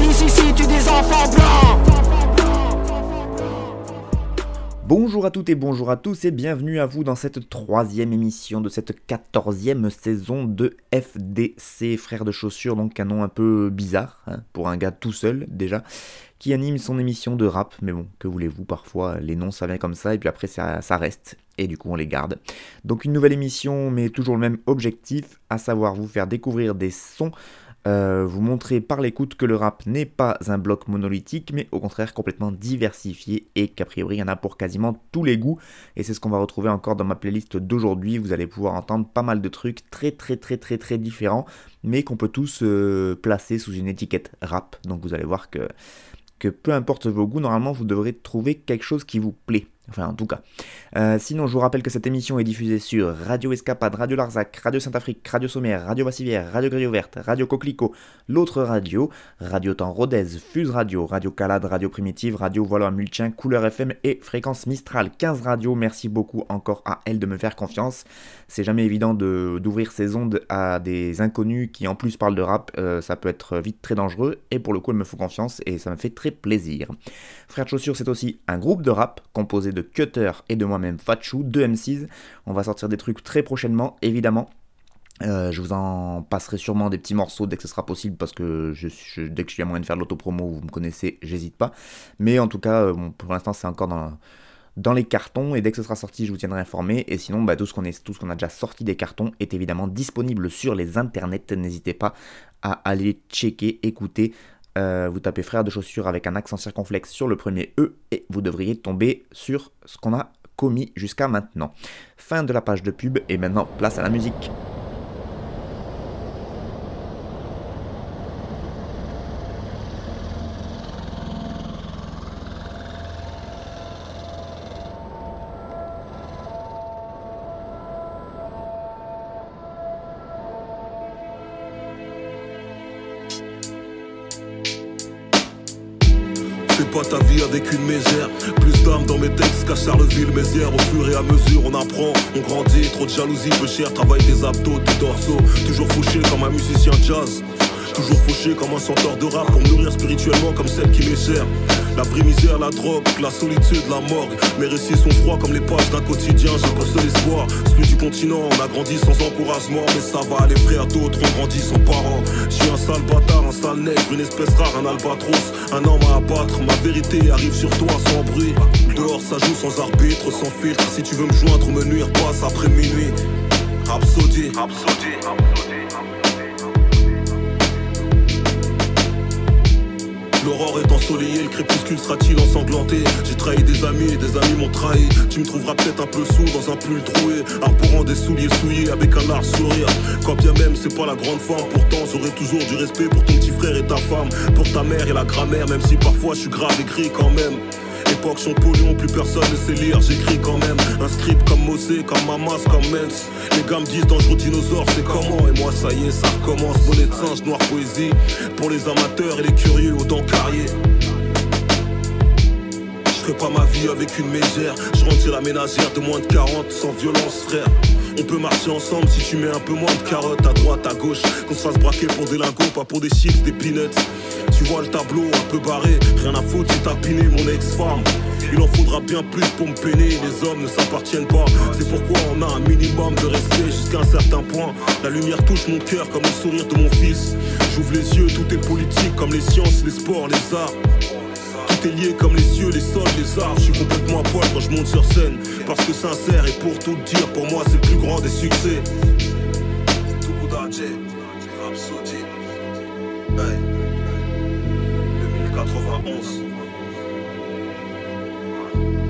Des enfants blancs Bonjour à toutes et bonjour à tous et bienvenue à vous dans cette troisième émission de cette quatorzième saison de FDC, frères de chaussures, donc un nom un peu bizarre hein, pour un gars tout seul déjà, qui anime son émission de rap, mais bon, que voulez-vous, parfois les noms ça vient comme ça et puis après ça, ça reste, et du coup on les garde. Donc une nouvelle émission mais toujours le même objectif, à savoir vous faire découvrir des sons euh, vous montrer par l'écoute que le rap n'est pas un bloc monolithique, mais au contraire complètement diversifié et qu'a priori il y en a pour quasiment tous les goûts. Et c'est ce qu'on va retrouver encore dans ma playlist d'aujourd'hui. Vous allez pouvoir entendre pas mal de trucs très très très très très différents, mais qu'on peut tous euh, placer sous une étiquette rap. Donc vous allez voir que, que peu importe vos goûts, normalement vous devrez trouver quelque chose qui vous plaît. Enfin, en tout cas. Euh, sinon, je vous rappelle que cette émission est diffusée sur Radio Escapade, Radio Larzac, Radio Saint-Afrique, Radio Sommaire, Radio Bassivière, Radio Grille Verte, Radio Coquelicot, l'autre radio, Radio Temps Rodez, Fuse Radio, Radio Calade, Radio Primitive, Radio Voilà Multien, Couleur FM et Fréquence Mistral. 15 radios, merci beaucoup encore à elle de me faire confiance. C'est jamais évident d'ouvrir ces ondes à des inconnus qui en plus parlent de rap, euh, ça peut être vite très dangereux et pour le coup, elle me faut confiance et ça me fait très plaisir. Frère Chaussures, c'est aussi un groupe de rap composé de Cutter et de moi-même Fatchou, deux MCs. On va sortir des trucs très prochainement, évidemment. Euh, je vous en passerai sûrement des petits morceaux dès que ce sera possible parce que je, dès que je suis à moyen de faire de l'autopromo, vous me connaissez, j'hésite pas. Mais en tout cas, euh, pour l'instant, c'est encore dans, dans les cartons et dès que ce sera sorti, je vous tiendrai informé. Et sinon, bah, tout ce qu'on qu'on a déjà sorti des cartons est évidemment disponible sur les internets. N'hésitez pas à aller checker, écouter. Euh, vous tapez frère de chaussures avec un accent circonflexe sur le premier E et vous devriez tomber sur ce qu'on a commis jusqu'à maintenant. Fin de la page de pub et maintenant place à la musique. Jalousie peu cher, travail des abdos, des dorsaux. Toujours fauché comme un musicien jazz. Toujours fauché comme un chanteur de rap pour nourrir spirituellement comme celle qui m'est chère. La vraie misère, la drogue, la solitude, la morgue. Mes récits sont froids comme les pages d'un quotidien. J'ai qu'un seul espoir, celui du continent. On a grandi sans encouragement, mais ça va. Les frères d'autres ont grandi sans parents. Je suis un sale bâtard, un sale nègre, une espèce rare, un albatros. Un homme à abattre, ma vérité arrive sur toi sans bruit. Dehors, ça joue sans arbitre, sans filtre. Si tu veux me joindre ou me nuire, passe après minuit. Rhapsody, Rhapsody, L'aurore est ensoleillée, le crépuscule sera-t-il ensanglanté? J'ai trahi des amis et des amis m'ont trahi. Tu me trouveras peut-être un peu sous dans un pull troué Arborant des souliers souillés avec un large sourire. Quand bien même c'est pas la grande forme Pourtant j'aurai toujours du respect pour ton petit frère et ta femme. Pour ta mère et la grammaire Même si parfois je suis grave écrit quand même Époque Champollion, plus personne ne sait lire, j'écris quand même. Un script comme Mosé, comme Mamas, comme Mens Les gars me disent dangereux dinosaure, c'est comment? Et moi ça y est, ça recommence, bonnet de singe, noire poésie Pour les amateurs et les curieux aux dents carriées pas ma vie avec une mégère. Je rentre la ménagère de moins de 40 sans violence frère. On peut marcher ensemble si tu mets un peu moins de carottes à droite, à gauche. Qu'on se fasse braquer pour des lingots, pas pour des chips, des peanuts. Tu vois le tableau un peu barré, rien à foutre, j'ai tapiné mon ex-femme. Il en faudra bien plus pour me peiner, les hommes ne s'appartiennent pas. C'est pourquoi on a un minimum de respect jusqu'à un certain point. La lumière touche mon cœur comme le sourire de mon fils. J'ouvre les yeux, tout est politique comme les sciences, les sports, les arts. Tout est lié comme les cieux, les sols, les arbres. Je suis complètement à poil quand je monte sur scène. Parce que sincère et pour tout dire, pour moi c'est le plus grand des succès. Hey. vamos honra.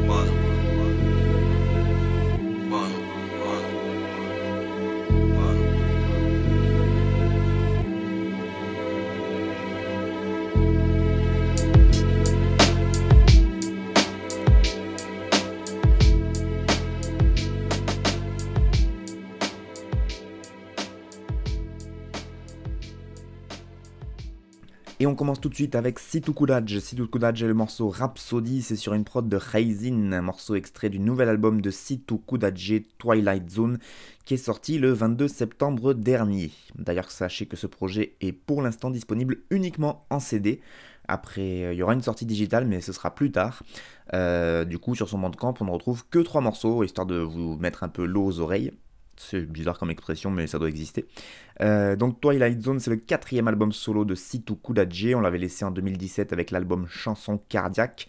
Mano. Commence tout de suite avec Situ Kudaj. Situ Kudaj est le morceau Rhapsody, c'est sur une prod de Raisin, un morceau extrait du nouvel album de Situ Kudaj, Twilight Zone, qui est sorti le 22 septembre dernier. D'ailleurs, sachez que ce projet est pour l'instant disponible uniquement en CD. Après, euh, il y aura une sortie digitale, mais ce sera plus tard. Euh, du coup, sur son bandcamp, on ne retrouve que trois morceaux, histoire de vous mettre un peu l'eau aux oreilles. C'est bizarre comme expression, mais ça doit exister. Euh, donc Twilight Zone, c'est le quatrième album solo de Situ Kudaje. On l'avait laissé en 2017 avec l'album Chanson Cardiaque.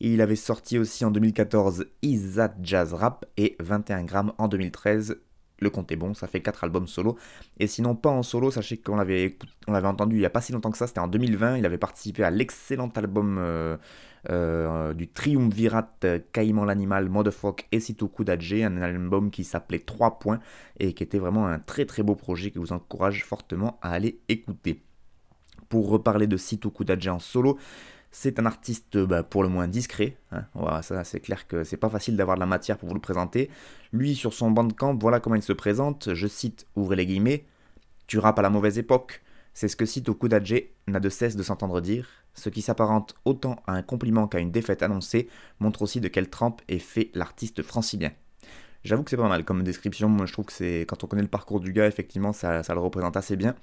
il avait sorti aussi en 2014 Is Jazz Rap et 21 grammes en 2013. Le compte est bon, ça fait 4 albums solo. Et sinon, pas en solo, sachez qu'on l'avait, on l'avait entendu il n'y a pas si longtemps que ça, c'était en 2020. Il avait participé à l'excellent album euh, euh, du Triumvirat Caïman l'animal, Motherfuck et Sitoku Dajé, un album qui s'appelait 3 points et qui était vraiment un très très beau projet que vous encourage fortement à aller écouter. Pour reparler de Sitoku Dajé en solo, c'est un artiste bah, pour le moins discret. Hein. c'est clair que c'est pas facile d'avoir de la matière pour vous le présenter. Lui, sur son bandcamp, voilà comment il se présente. Je cite, ouvrez les guillemets, Tu rappes à la mauvaise époque. C'est ce que Sito Kudaje n'a de cesse de s'entendre dire. Ce qui s'apparente autant à un compliment qu'à une défaite annoncée montre aussi de quelle trempe est fait l'artiste francilien. J'avoue que c'est pas mal comme description. Moi, je trouve que c'est quand on connaît le parcours du gars, effectivement, ça, ça le représente assez bien.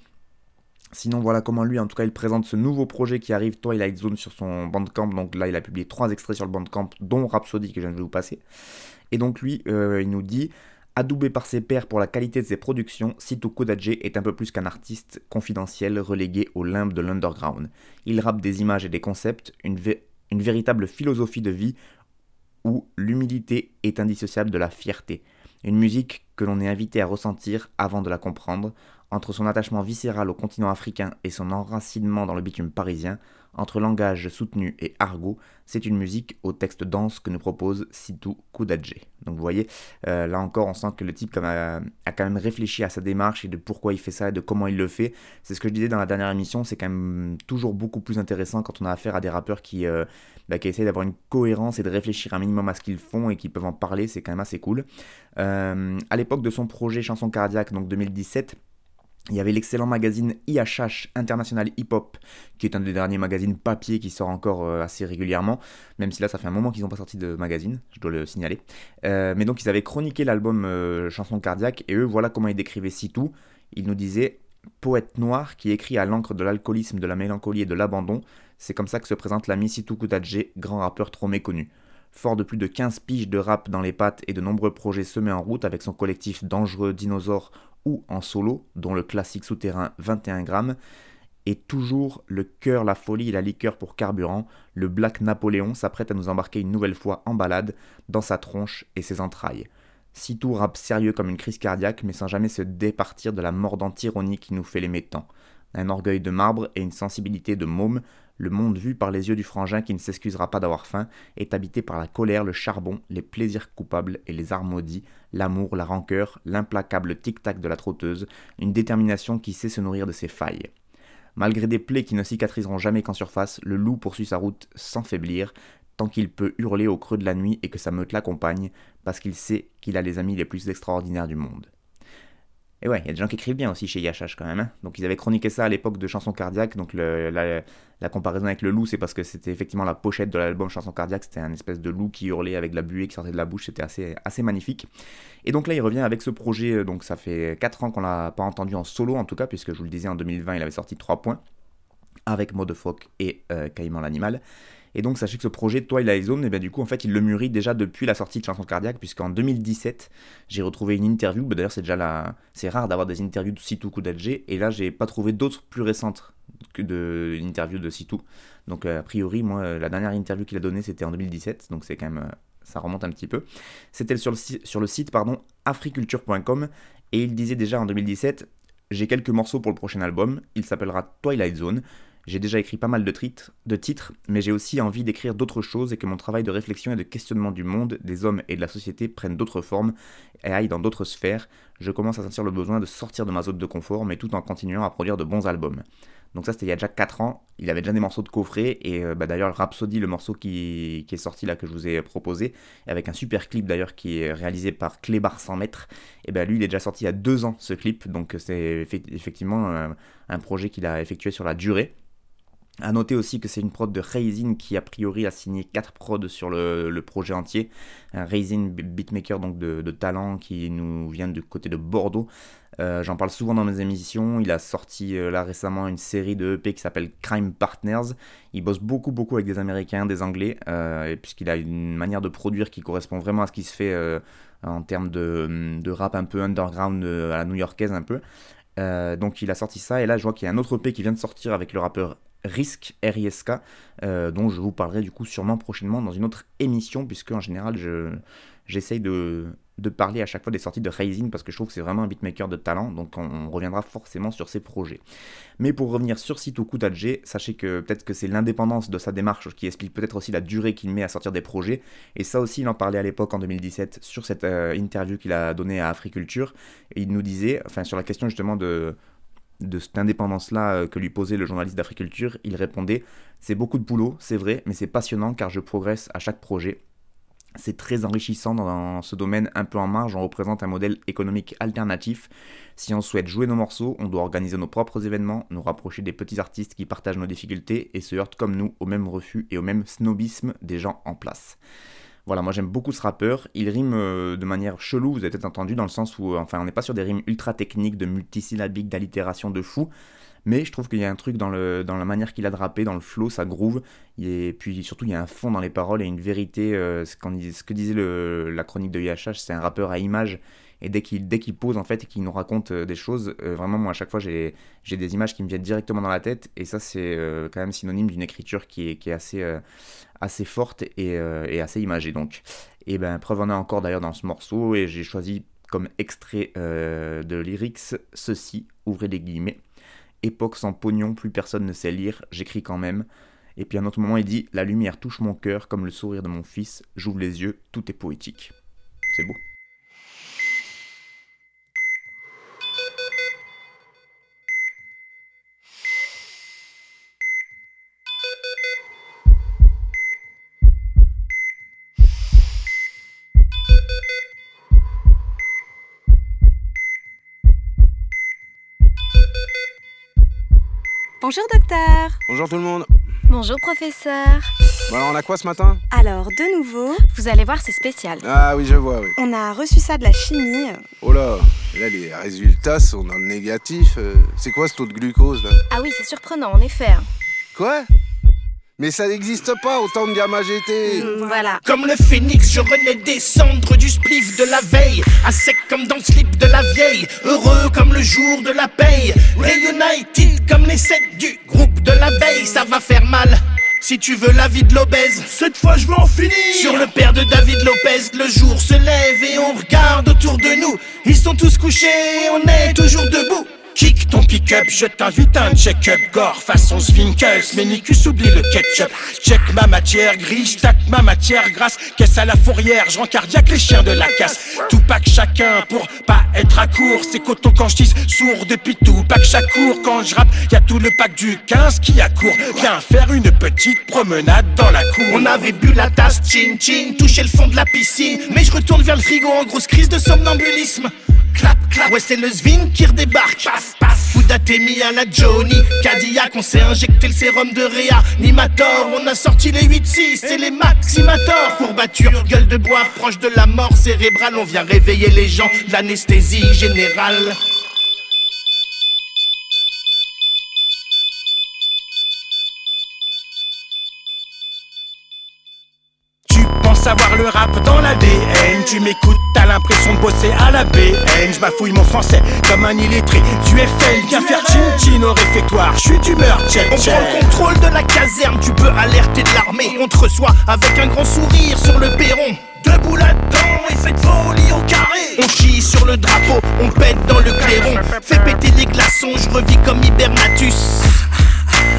Sinon, voilà comment lui, en tout cas, il présente ce nouveau projet qui arrive, Twilight Zone, sur son Bandcamp. Donc là, il a publié trois extraits sur le Bandcamp, dont Rhapsody, que je viens de vous passer. Et donc lui, euh, il nous dit Adoubé par ses pairs pour la qualité de ses productions, Sito Kodaje est un peu plus qu'un artiste confidentiel relégué au limbe de l'underground. Il rappe des images et des concepts, une véritable philosophie de vie où l'humilité est indissociable de la fierté. Une musique que l'on est invité à ressentir avant de la comprendre, entre son attachement viscéral au continent africain et son enracinement dans le bitume parisien, entre langage soutenu et argot, c'est une musique au texte dense que nous propose Situ Kudadje. Donc vous voyez, euh, là encore, on sent que le type a, quand même réfléchi à sa démarche et de pourquoi il fait ça et de comment il le fait. C'est ce que je disais dans la dernière émission, c'est quand même toujours beaucoup plus intéressant quand on a affaire à des rappeurs qui, euh, bah, qui essayent d'avoir une cohérence et de réfléchir un minimum à ce qu'ils font et qui peuvent en parler, c'est quand même assez cool. Euh, à l'époque de son projet Chanson Cardiaque, donc 2017, il y avait l'excellent magazine IHH International Hip Hop, qui est un des derniers magazines papier qui sort encore euh, assez régulièrement, même si là ça fait un moment qu'ils n'ont pas sorti de magazine, je dois le signaler. Euh, mais donc ils avaient chroniqué l'album euh, Chanson cardiaque, et eux voilà comment ils décrivaient Sitou. Ils nous disaient poète noir qui écrit à l'encre de l'alcoolisme, de la mélancolie et de l'abandon. C'est comme ça que se présente l'ami Sitou Koutadje, grand rappeur trop méconnu. Fort de plus de 15 piges de rap dans les pattes et de nombreux projets semés en route avec son collectif Dangereux Dinosaure ou en solo, dont le classique souterrain 21 grammes, et toujours le cœur, la folie et la liqueur pour carburant, le Black Napoléon s'apprête à nous embarquer une nouvelle fois en balade dans sa tronche et ses entrailles. Sitôt rap sérieux comme une crise cardiaque, mais sans jamais se départir de la mordante ironie qui nous fait les métants. Un orgueil de marbre et une sensibilité de môme, le monde vu par les yeux du frangin qui ne s'excusera pas d'avoir faim est habité par la colère, le charbon, les plaisirs coupables et les arts maudits, l'amour, la rancœur, l'implacable tic-tac de la trotteuse, une détermination qui sait se nourrir de ses failles. Malgré des plaies qui ne cicatriseront jamais qu'en surface, le loup poursuit sa route sans faiblir, tant qu'il peut hurler au creux de la nuit et que sa meute l'accompagne, parce qu'il sait qu'il a les amis les plus extraordinaires du monde. Et ouais, il y a des gens qui écrivent bien aussi chez Yachash quand même. Hein. Donc ils avaient chroniqué ça à l'époque de Chanson Cardiaque. Donc la, comparaison avec le loup, c'est parce que c'était effectivement la pochette de l'album Chanson Cardiaque. C'était un espèce de loup qui hurlait avec la buée qui sortait de la bouche. C'était assez, magnifique. Et donc là, il revient avec ce projet. Euh, donc ça fait 4 ans qu'on l'a pas entendu en solo en tout cas, puisque je vous le disais en 2020, il avait sorti 3 points avec Modefoc et euh, Caïman l'animal. Et donc sachez que ce projet Twilight Zone, et eh bien du coup en fait il le mûrit déjà depuis la sortie de Chanson Cardiaque, puisqu'en 2017 j'ai retrouvé une interview, bah, d'ailleurs c'est déjà c'est rare d'avoir des interviews de Sitou Koudadje, et là j'ai pas trouvé d'autres plus récentes que de l'interview de Sitou. Donc a priori moi la dernière interview qu'il a donnée c'était en 2017, donc c'est quand même ça remonte un petit peu. C'était sur le, sur le site pardon africulture.com et il disait déjà en 2017 j'ai quelques morceaux pour le prochain album, il s'appellera Twilight Zone. J'ai déjà écrit pas mal de, titres, mais j'ai aussi envie d'écrire d'autres choses et que mon travail de réflexion et de questionnement du monde, des hommes et de la société prenne d'autres formes et aille dans d'autres sphères. Je commence à sentir le besoin de sortir de ma zone de confort, mais tout en continuant à produire de bons albums. Donc ça c'était il y a déjà 4 ans, il avait déjà des morceaux de coffret, et euh, bah, d'ailleurs Rhapsody, le morceau qui, est sorti là que je vous ai proposé, avec un super clip d'ailleurs qui est réalisé par Clébar 100 mètres, et ben lui il est déjà sorti il y a 2 ans ce clip, donc c'est effectivement un projet qu'il a effectué sur la durée. À noter aussi que c'est une prod de Raisin qui a priori a signé 4 prods sur le, projet entier. Raisin beatmaker donc de, talent qui nous vient du côté de Bordeaux. Euh, j'en parle souvent dans mes émissions. Il a sorti euh, là récemment une série de EP qui s'appelle Crime Partners. Il bosse beaucoup beaucoup avec des Américains, des Anglais, euh, puisqu'il a une manière de produire qui correspond vraiment à ce qui se fait en termes de, de, rap un peu underground à la new-yorkaise un peu. donc il a sorti ça et là je vois qu'il y a un autre EP qui vient de sortir avec le rappeur Risk, RISK, euh, dont je vous parlerai du coup sûrement prochainement dans une autre émission, puisque en général je, j'essaye de, de parler à chaque fois des sorties de Rising parce que je trouve que c'est vraiment un beatmaker de talent, donc on, reviendra forcément sur ses projets. Mais pour revenir sur Sito Kutaje, sachez que peut-être que c'est l'indépendance de sa démarche qui explique peut-être aussi la durée qu'il met à sortir des projets, et ça aussi il en parlait à l'époque en 2017 sur cette euh, interview qu'il a donnée à Africulture, et il nous disait, enfin sur la question justement de de cette indépendance-là euh, que lui posait le journaliste d'Africulture, il répondait C'est beaucoup de boulot, c'est vrai, mais c'est passionnant car je progresse à chaque projet. C'est très enrichissant dans ce domaine un peu en marge, on représente un modèle économique alternatif. Si on souhaite jouer nos morceaux, on doit organiser nos propres événements, nous rapprocher des petits artistes qui partagent nos difficultés et se heurtent comme nous au même refus et au même snobisme des gens en place. Voilà, moi j'aime beaucoup ce rappeur. Il rime euh, de manière chelou, vous avez peut-être entendu, dans le sens où, euh, enfin, on n'est pas sur des rimes ultra techniques, de multisyllabiques, d'allitération de fou. Mais je trouve qu'il y a un truc dans, la manière qu'il a de dans le flow, ça groove. Et puis surtout, il y a un fond dans les paroles et une vérité. Euh, ce, que disait la chronique de IHH, c'est un rappeur à image et dès qu'il dès pose en fait et qu'il nous raconte des choses vraiment moi à chaque fois j'ai des images qui me viennent directement dans la tête et ça c'est quand même synonyme d'une écriture qui est, qui est assez assez forte euh, et, assez imagée donc. Et ben preuve en a encore d'ailleurs dans ce morceau et j'ai choisi comme extrait euh, de lyrics ceci, ouvrez les guillemets. Époque sans pognon, plus personne ne sait lire, j'écris quand même. Et puis à un autre moment il dit La lumière touche mon cœur comme le sourire de mon fils, j'ouvre les yeux, tout est poétique. C'est beau. Bonjour docteur. Bonjour tout le monde. Bonjour professeur. Bon alors on a quoi ce matin? Alors de nouveau, vous allez voir c'est spécial. Ah oui je vois oui. On a reçu ça de la chimie. Oh là, là les résultats sont dans le négatif. Euh, c'est quoi ce taux de glucose là? Ah oui c'est surprenant en effet. Quoi? Mais ça n'existe pas autant de gamma GT. Mm, voilà. Comme le phénix, je renais des cendres du spliff de la veille. À sec comme dans le slip de la vieille. Heureux comme le jour de la paye. Reunited comme les sept du groupe de l'abeille. Ça va faire mal. Si tu veux la vie de l'obèse, cette fois je veux en finir. Sur le père de David Lopez, le jour se lève et on regarde autour de nous. Ils sont tous couchés, on est toujours debout. Kick ton pick-up, je t'invite à un check-up gore façon Svinkels, Ménicus oublie le ketchup. Check ma matière grise, tac ma matière grasse. Caisse à la fourrière, je rends cardiaque les chiens de la casse. Tout pack chacun pour pas être à court. C'est coton quand je sourd depuis tout pack chaque cours. Quand je rappe, y a tout le pack du 15 qui accourt. Viens faire une petite promenade dans la cour. On avait bu la tasse, chin chin, touché le fond de la piscine. Mais je retourne vers le frigo en grosse crise de somnambulisme. Clap, clap, ouais c'est le Svin qui redébarque. Paf, paf, Fouda mis à la Johnny. Cadillac, on s'est injecté le sérum de Réa. Nimator, on a sorti les 8-6 et les Maximator Courbature, gueule de bois, proche de la mort cérébrale. On vient réveiller les gens, l'anesthésie générale. Savoir le rap dans Tu m'écoutes, t'as l'impression de bosser à la BN Je bafouille mon français comme un illettré Du FN, viens faire chin chin au réfectoire Je suis d'humeur, check On prend le contrôle de la caserne, tu peux alerter de l'armée. On te reçoit avec un grand sourire sur le perron. Debout là-dedans et faites folie au carré. On chie sur le drapeau, on pète dans le clairon. Fais péter les glaçons, je revis comme Hibernatus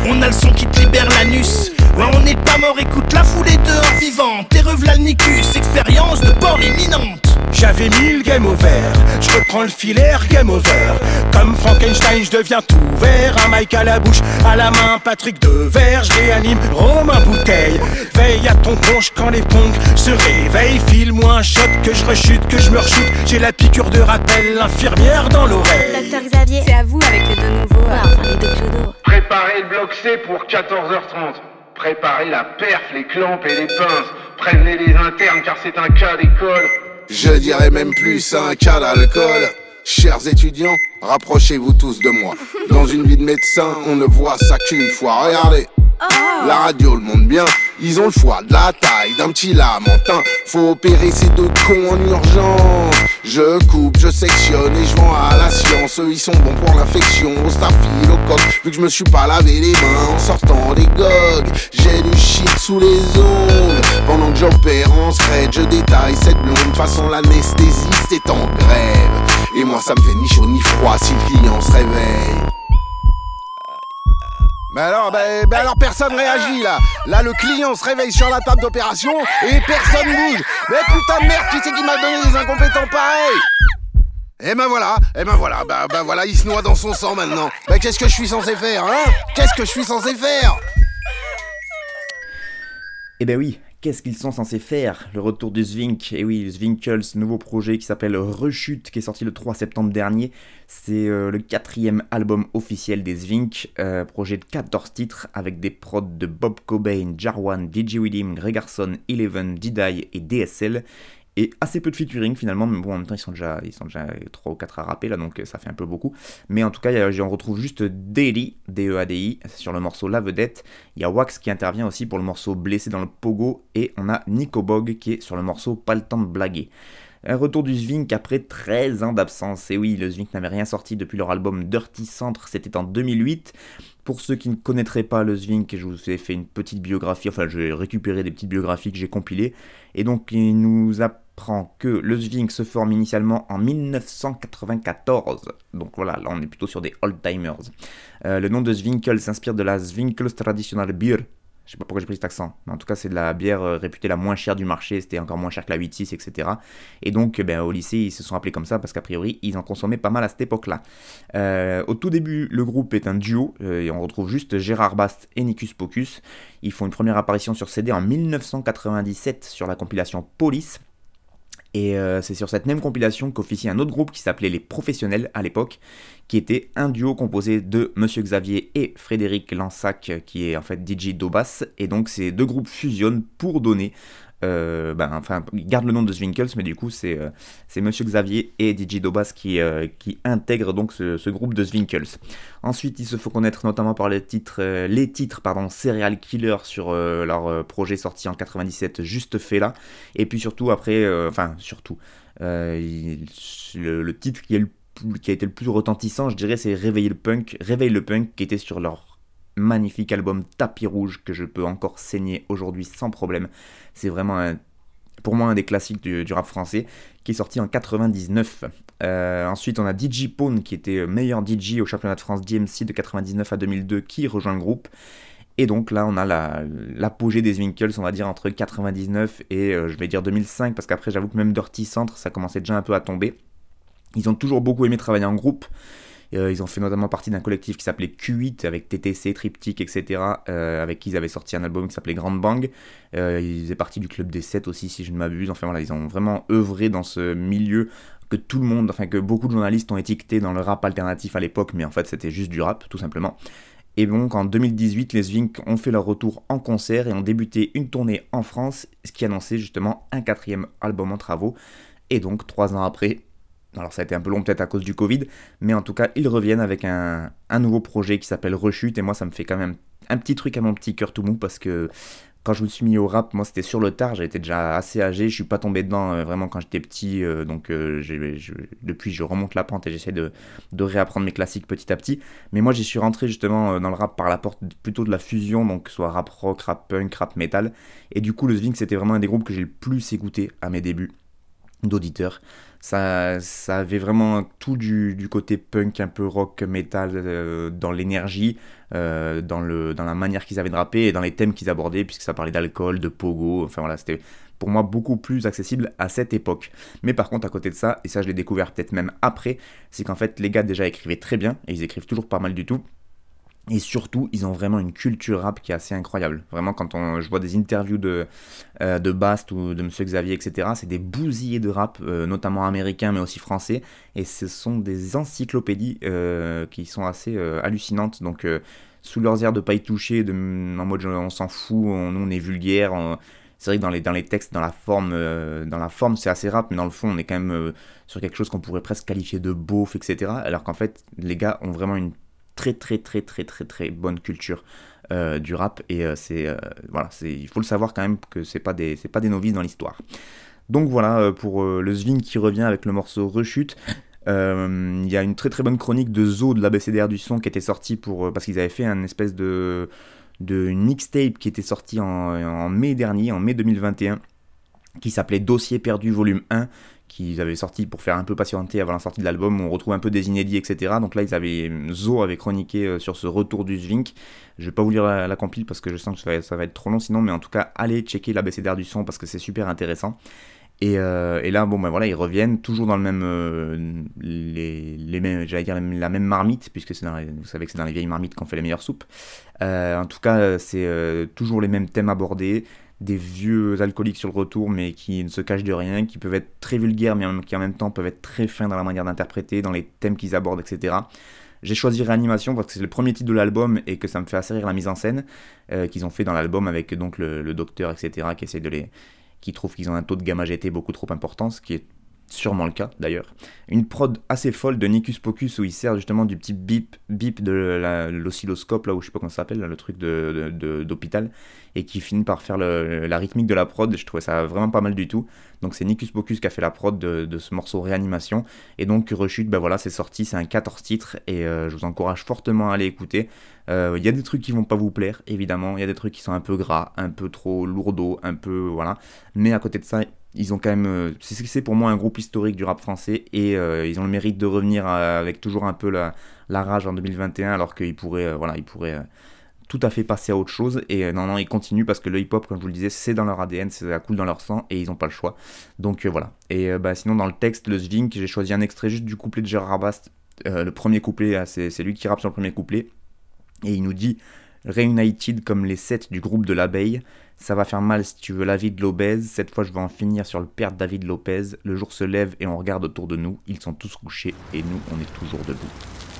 On a le son qui te libère l'anus Ouais, on n'est pas mort, écoute la foulée dehors vivante. Et Nicus, expérience de port imminente. J'avais mille game over, je reprends le filaire, game over. Comme Frankenstein, je deviens tout vert. Un Mike à la bouche, à la main, Patrick de verre. Je réanime Romain Bouteille. Veille à ton ponche quand les pongs se réveillent. File-moi un shot, que je rechute, que je me rechute. J'ai la piqûre de rappel, l'infirmière dans l'oreille. Docteur Xavier, c'est à vous avec les deux nouveaux. enfin les deux clodos. Préparez le bloc C pour 14h30. Préparez la perf, les clampes et les pinces. Prévenez les internes car c'est un cas d'école. Je dirais même plus un cas d'alcool. Chers étudiants, rapprochez-vous tous de moi. Dans une vie de médecin, on ne voit ça qu'une fois. Regardez. La radio le montre bien, ils ont le foie de la taille d'un petit lamentin. Faut opérer ces deux cons en urgence. Je coupe, je sectionne et je vends à la science. Eux ils sont bons pour l'infection, au staphylocoque. Vu que je me suis pas lavé les mains en sortant des gogues, j'ai du shit sous les ongles. Pendant que j'opère en secret, je détaille cette blonde. façon l'anesthésiste est en grève. Et moi ça me fait ni chaud ni froid si le client se réveille. Mais alors, ben, ben alors personne réagit là. Là, le client se réveille sur la table d'opération et personne bouge. Mais putain de merde, qui c'est qui m'a donné des incompétents pareils? Et ben voilà, et ben voilà, ben, ben voilà, il se noie dans son sang maintenant. Ben qu'est-ce que je suis censé faire, hein? Qu'est-ce que je suis censé faire? Eh ben oui, Qu'est-ce qu'ils sont censés faire Le retour du Zvink, et eh oui, Zwinkels, nouveau projet qui s'appelle Rechute, qui est sorti le 3 septembre dernier. C'est euh, le quatrième album officiel des Zvink, euh, projet de 14 titres avec des prods de Bob Cobain, Jarwan, DJ William, Gregarson, Eleven, Didai et DSL et assez peu de featuring finalement, mais bon en même temps ils sont déjà, ils sont déjà 3 ou 4 à rapper là donc euh, ça fait un peu beaucoup. Mais en tout cas on retrouve juste Daily, D-E-A-D-I, sur le morceau La Vedette. Il y a Wax qui intervient aussi pour le morceau Blessé dans le Pogo et on a Nico Bog qui est sur le morceau Pas le temps de blaguer. Un retour du Zvink après 13 ans d'absence. Et oui, le Zvink n'avait rien sorti depuis leur album Dirty Centre, c'était en 2008. Pour ceux qui ne connaîtraient pas le Zvink, je vous ai fait une petite biographie, enfin j'ai récupéré des petites biographies que j'ai compilées. Et donc il nous apprend que le Zvink se forme initialement en 1994. Donc voilà, là on est plutôt sur des old-timers. Euh, le nom de Zwinkels s'inspire de la Zwinkels Traditional Beer, je sais pas pourquoi j'ai pris cet accent, mais en tout cas c'est de la bière euh, réputée la moins chère du marché, c'était encore moins cher que la 8-6, etc. Et donc ben, au lycée ils se sont appelés comme ça parce qu'a priori ils en consommaient pas mal à cette époque-là. Euh, au tout début le groupe est un duo, euh, et on retrouve juste Gérard Bast et Nicus Pocus. Ils font une première apparition sur CD en 1997 sur la compilation Police. Et c'est sur cette même compilation qu'officie un autre groupe qui s'appelait Les Professionnels à l'époque, qui était un duo composé de Monsieur Xavier et Frédéric Lansac, qui est en fait DJ Dobas. Et donc ces deux groupes fusionnent pour donner euh, ben, enfin, garde le nom de Zwinkels, mais du coup, c'est euh, Monsieur Xavier et DJ Dobas qui, euh, qui intègrent donc ce, groupe de Zwinkels. Ensuite, il se faut connaître notamment par les titres, les titres pardon, Serial Killer sur leur projet sorti en 97, Juste fait là. Et puis surtout, après, enfin, surtout, le, titre qui, est le, qui a été le plus retentissant, je dirais, c'est Réveiller le Punk. Réveille le Punk, qui était sur leur magnifique album Tapis Rouge que je peux encore saigner aujourd'hui sans problème. C'est vraiment pour moi un des classiques du, rap français qui est sorti en 99. Euh, ensuite on a DJ Pone qui était meilleur DJ au championnat de France DMC de 99 à 2002 qui rejoint le groupe. Et donc là, on a l'apogée des Winkles, on va dire entre 99 et euh, je vais dire 2005, parce qu'après, j'avoue que même Dirty Centre, ça commençait déjà un peu à tomber. Ils ont toujours beaucoup aimé travailler en groupe. Euh, ils ont fait notamment partie d'un collectif qui s'appelait Q8 avec TTC, Triptyque, etc. Euh, avec qui ils avaient sorti un album qui s'appelait Grand Bang. Euh, ils faisaient partie du club des 7 aussi, si je ne m'abuse. Enfin voilà, ils ont vraiment œuvré dans ce milieu que tout le monde, enfin que beaucoup de journalistes ont étiqueté dans le rap alternatif à l'époque, mais en fait c'était juste du rap, tout simplement. Et donc en 2018, les Zwink ont fait leur retour en concert et ont débuté une tournée en France, ce qui annonçait justement un quatrième album en travaux. Et donc trois ans après, alors ça a été un peu long peut-être à cause du Covid, mais en tout cas ils reviennent avec un, nouveau projet qui s'appelle Rechute et moi ça me fait quand même un petit truc à mon petit cœur tout mou parce que quand je me suis mis au rap, moi c'était sur le tard, j'étais déjà assez âgé, je suis pas tombé dedans euh, vraiment quand j'étais petit, euh, donc euh, depuis je remonte la pente et j'essaie de, de, réapprendre mes classiques petit à petit. Mais moi j'y suis rentré justement dans le rap par la porte plutôt de la fusion, donc soit rap rock, rap punk, rap metal. Et du coup le Zwing c'était vraiment un des groupes que j'ai le plus écouté à mes débuts d'auditeurs. Ça, ça avait vraiment tout du, côté punk, un peu rock, metal, euh, dans l'énergie, euh, dans, dans la manière qu'ils avaient de rapper et dans les thèmes qu'ils abordaient, puisque ça parlait d'alcool, de pogo, enfin voilà, c'était pour moi beaucoup plus accessible à cette époque. Mais par contre, à côté de ça, et ça je l'ai découvert peut-être même après, c'est qu'en fait les gars déjà écrivaient très bien, et ils écrivent toujours pas mal du tout, et surtout, ils ont vraiment une culture rap qui est assez incroyable. Vraiment, quand on, je vois des interviews de, euh, de Bast ou de Monsieur Xavier, etc., c'est des bousillés de rap, euh, notamment américains, mais aussi français. Et ce sont des encyclopédies euh, qui sont assez hallucinantes. Donc, sous leurs airs de pas y toucher, de, en mode on s'en fout, on, on est vulgaire. c'est vrai que dans les, dans les textes, dans la forme, forme c'est assez rap, mais dans le fond on est quand même sur quelque chose qu'on pourrait presque qualifier de beauf, etc. Alors qu'en fait les gars ont vraiment une très très très très très très bonne culture euh, du rap. Et euh, c'est euh, voilà c'est il faut le savoir quand même que c'est pas des c'est pas des novices dans l'histoire. Donc voilà pour le Sving qui revient avec le morceau Rechute il y a une très très bonne chronique de Zo de l'ABCDR du son qui était sortie pour parce qu'ils avaient fait un espèce de de mixtape qui était sorti en, en mai dernier en mai 2021 qui s'appelait Dossier perdu volume 1 qu'ils avaient sorti pour faire un peu patienter avant la sortie de l'album, on retrouve un peu des inédits, etc. Donc là, ils avaient, Zo avait chroniqué euh, sur ce retour du Zvink. Je vais pas vous lire la, compile parce que je sens que ça va, être trop long sinon, mais en tout cas, allez checker l'ABCDR du son parce que c'est super intéressant. Et, euh, là, bon, ben voilà, ils reviennent toujours dans le même, euh, les, mêmes, j'allais dire la même marmite, puisque vous savez que c'est dans les vieilles marmites qu'on fait les meilleures soupes. en tout cas, c'est toujours les mêmes thèmes abordés, des vieux alcooliques sur le retour, mais qui ne se cachent de rien, qui peuvent être très vulgaires, mais qui en même temps peuvent être très fins dans la manière d'interpréter, dans les thèmes qu'ils abordent, etc. J'ai choisi Réanimation parce que c'est le premier titre de l'album et que ça me fait assez rire la mise en scène euh, qu'ils ont fait dans l'album avec donc le, docteur, etc., qui essaie de les, qui trouve qu'ils ont un taux de gamma GT beaucoup trop important, ce qui est sûrement le cas d'ailleurs. Une prod assez folle de Nicus Pocus où il sert justement du petit bip bip de l'oscilloscope là où je sais pas comment ça s'appelle, le truc d'hôpital, de, et qui finit par faire la rythmique de la prod. Je trouvais ça vraiment pas mal du tout. Donc c'est Nicus Pocus qui a fait la prod de, ce morceau réanimation. Et donc Rechute, ben voilà, c'est sorti, c'est un 14 titres et euh, je vous encourage fortement à aller écouter. Euh, il y a des trucs qui vont pas vous plaire, évidemment. Il y a des trucs qui sont un peu gras, un peu trop lourdeaux, un peu voilà. Mais à côté de ça, ils ont quand même. Euh, c'est pour moi un groupe historique du rap français et euh, ils ont le mérite de revenir euh, avec toujours un peu la, rage en 2021 alors qu'ils pourraient, voilà, ils pourraient tout à fait passer à autre chose. Et non, non, ils continuent parce que le hip-hop, comme je vous le disais, c'est dans leur ADN, ça coule dans leur sang et ils n'ont pas le choix. Donc voilà. Et bah, sinon, dans le texte, le Zvink, j'ai choisi un extrait juste du couplet de Gérard Rabast. le premier couplet, c'est lui qui rappe sur le premier couplet. Et il nous dit Reunited comme les sept du groupe de l'abeille. Ça va faire mal si tu veux la vie de l'obèse. Cette fois, je vais en finir sur le père David Lopez. Le jour se lève et on regarde autour de nous. Ils sont tous couchés et nous, on est toujours debout.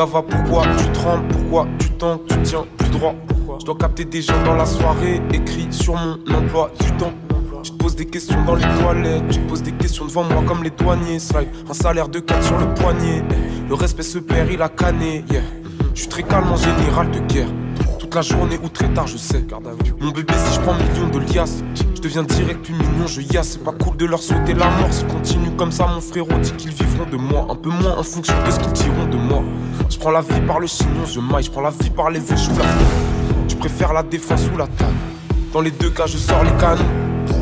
Gava, pourquoi tu trembles, pourquoi tu tentes, tu tiens plus droit? Je dois capter des gens dans la soirée, écrit sur mon emploi du temps. Tu te poses des questions dans les toilettes, tu te poses des questions devant moi comme les douaniers. Slide, un salaire de 4 sur le poignet. Le respect se perd, il a canné. Yeah. Je suis très calme en général de guerre la journée ou très tard, je sais. Mon bébé, si je prends millions de liasses, je deviens direct plus mignon, je yasse. C'est pas cool de leur souhaiter la mort. S'ils continuent comme ça, mon frérot dit qu'ils vivront de moi. Un peu moins en fonction de ce qu'ils diront de moi. Je prends la vie par le chignon, je maille. Je prends la vie par les vœux, je la Je préfère la défense ou la table. Dans les deux cas, je sors les canons.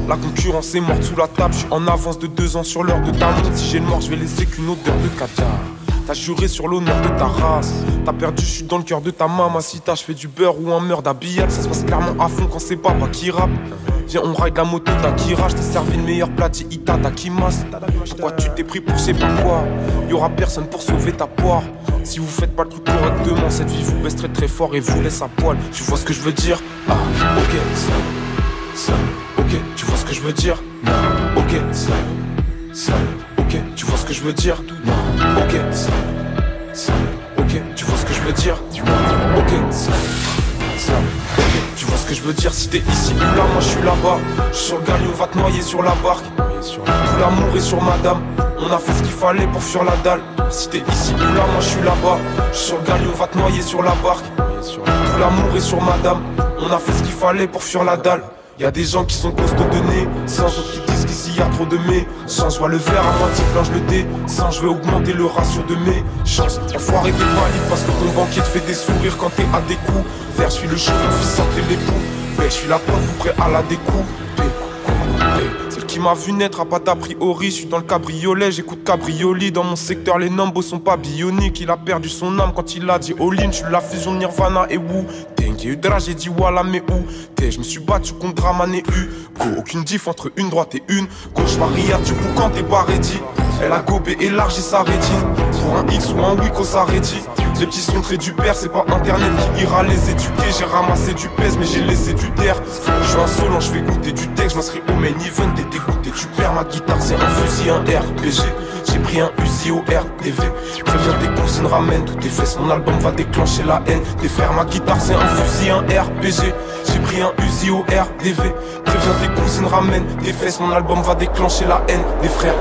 La concurrence est morte sous la table. Je suis en avance de deux ans sur l'heure de ta Si j'ai le mort, je vais laisser qu'une odeur de caviar. T'as juré sur l'honneur de ta race. T'as perdu, je suis dans le cœur de ta maman. Si t'as, je fais du beurre ou un meurt d'habillage. Ça se passe clairement à fond quand c'est pas qui rappe. Viens, on ride la moto, rage. T'as servi une meilleure plate, Ita, t'as qui masse. Pourquoi tu t'es pris pour sais pas quoi? Y'aura personne pour sauver ta poire. Si vous faites pas le truc correctement, cette vie vous baisse très très fort et vous laisse à poil. Tu vois ce que je veux dire? Ah, ok, ça, ça, ok, tu vois ce que je veux dire? Non, ok, ça, ça. Ok, tu que je veux dire. Ok, ok, tu vois ce que je veux dire. Ok, ok, tu vois ce que je veux dire. Si t'es ici ou là, moi je suis là-bas. Je suis sur le galion, va te noyer sur la barque. Tout l'amour est sur madame. On a fait ce qu'il fallait pour fuir la dalle. Si t'es ici ou là, moi je suis là-bas. Je suis sur le galion, va te noyer sur la barque. Tout l'amour est sur madame. On a fait ce qu'il fallait pour fuir la dalle. Y'a des gens qui sont costauds de nez, sans autres qui a trop de mais. Sans je le verre à moitié plein, je le dé. Sans je vais augmenter le ratio de mes chances. Enfoiré des valides parce que ton banquier te fait des sourires quand t'es à des coups. Vers, je suis le chien, fils santé l'époux. Mais je suis la preuve, prêt à la découpe. M'a vu naître a pas priori, je suis dans le cabriolet, j'écoute cabrioli Dans mon secteur, les numbos sont pas bioniques. Il a perdu son âme quand il a dit all-in. Je suis la fusion Nirvana et Wu. Eu drap, j'ai dit voilà, mais où? T'es Je me suis battu contre Draman et U. aucune diff entre une droite et une gauche. Maria, du quand t'es pas. Elle a gobé, élargi sa rétine. Pour un X ou un Wiko, ça rédit. Les petits sont très du père, c'est pas internet qui ira les éduquer. J'ai ramassé du pèse, mais j'ai laissé du terre. Je suis insolent, je fais goûter du texte, je m'inscris au main event, t'es dégoûté. Tu perds ma guitare, c'est un fusil, un RPG. J'ai pris un Uzi au RDV. Préviens tes cousines, ramène toutes tes fesses. Mon album va déclencher la haine. Des frères, ma guitare, c'est un fusil, un RPG. J'ai pris un Uzi au RDV. Préviens tes cousines, ramène tes fesses. Mon album va déclencher la haine des frères.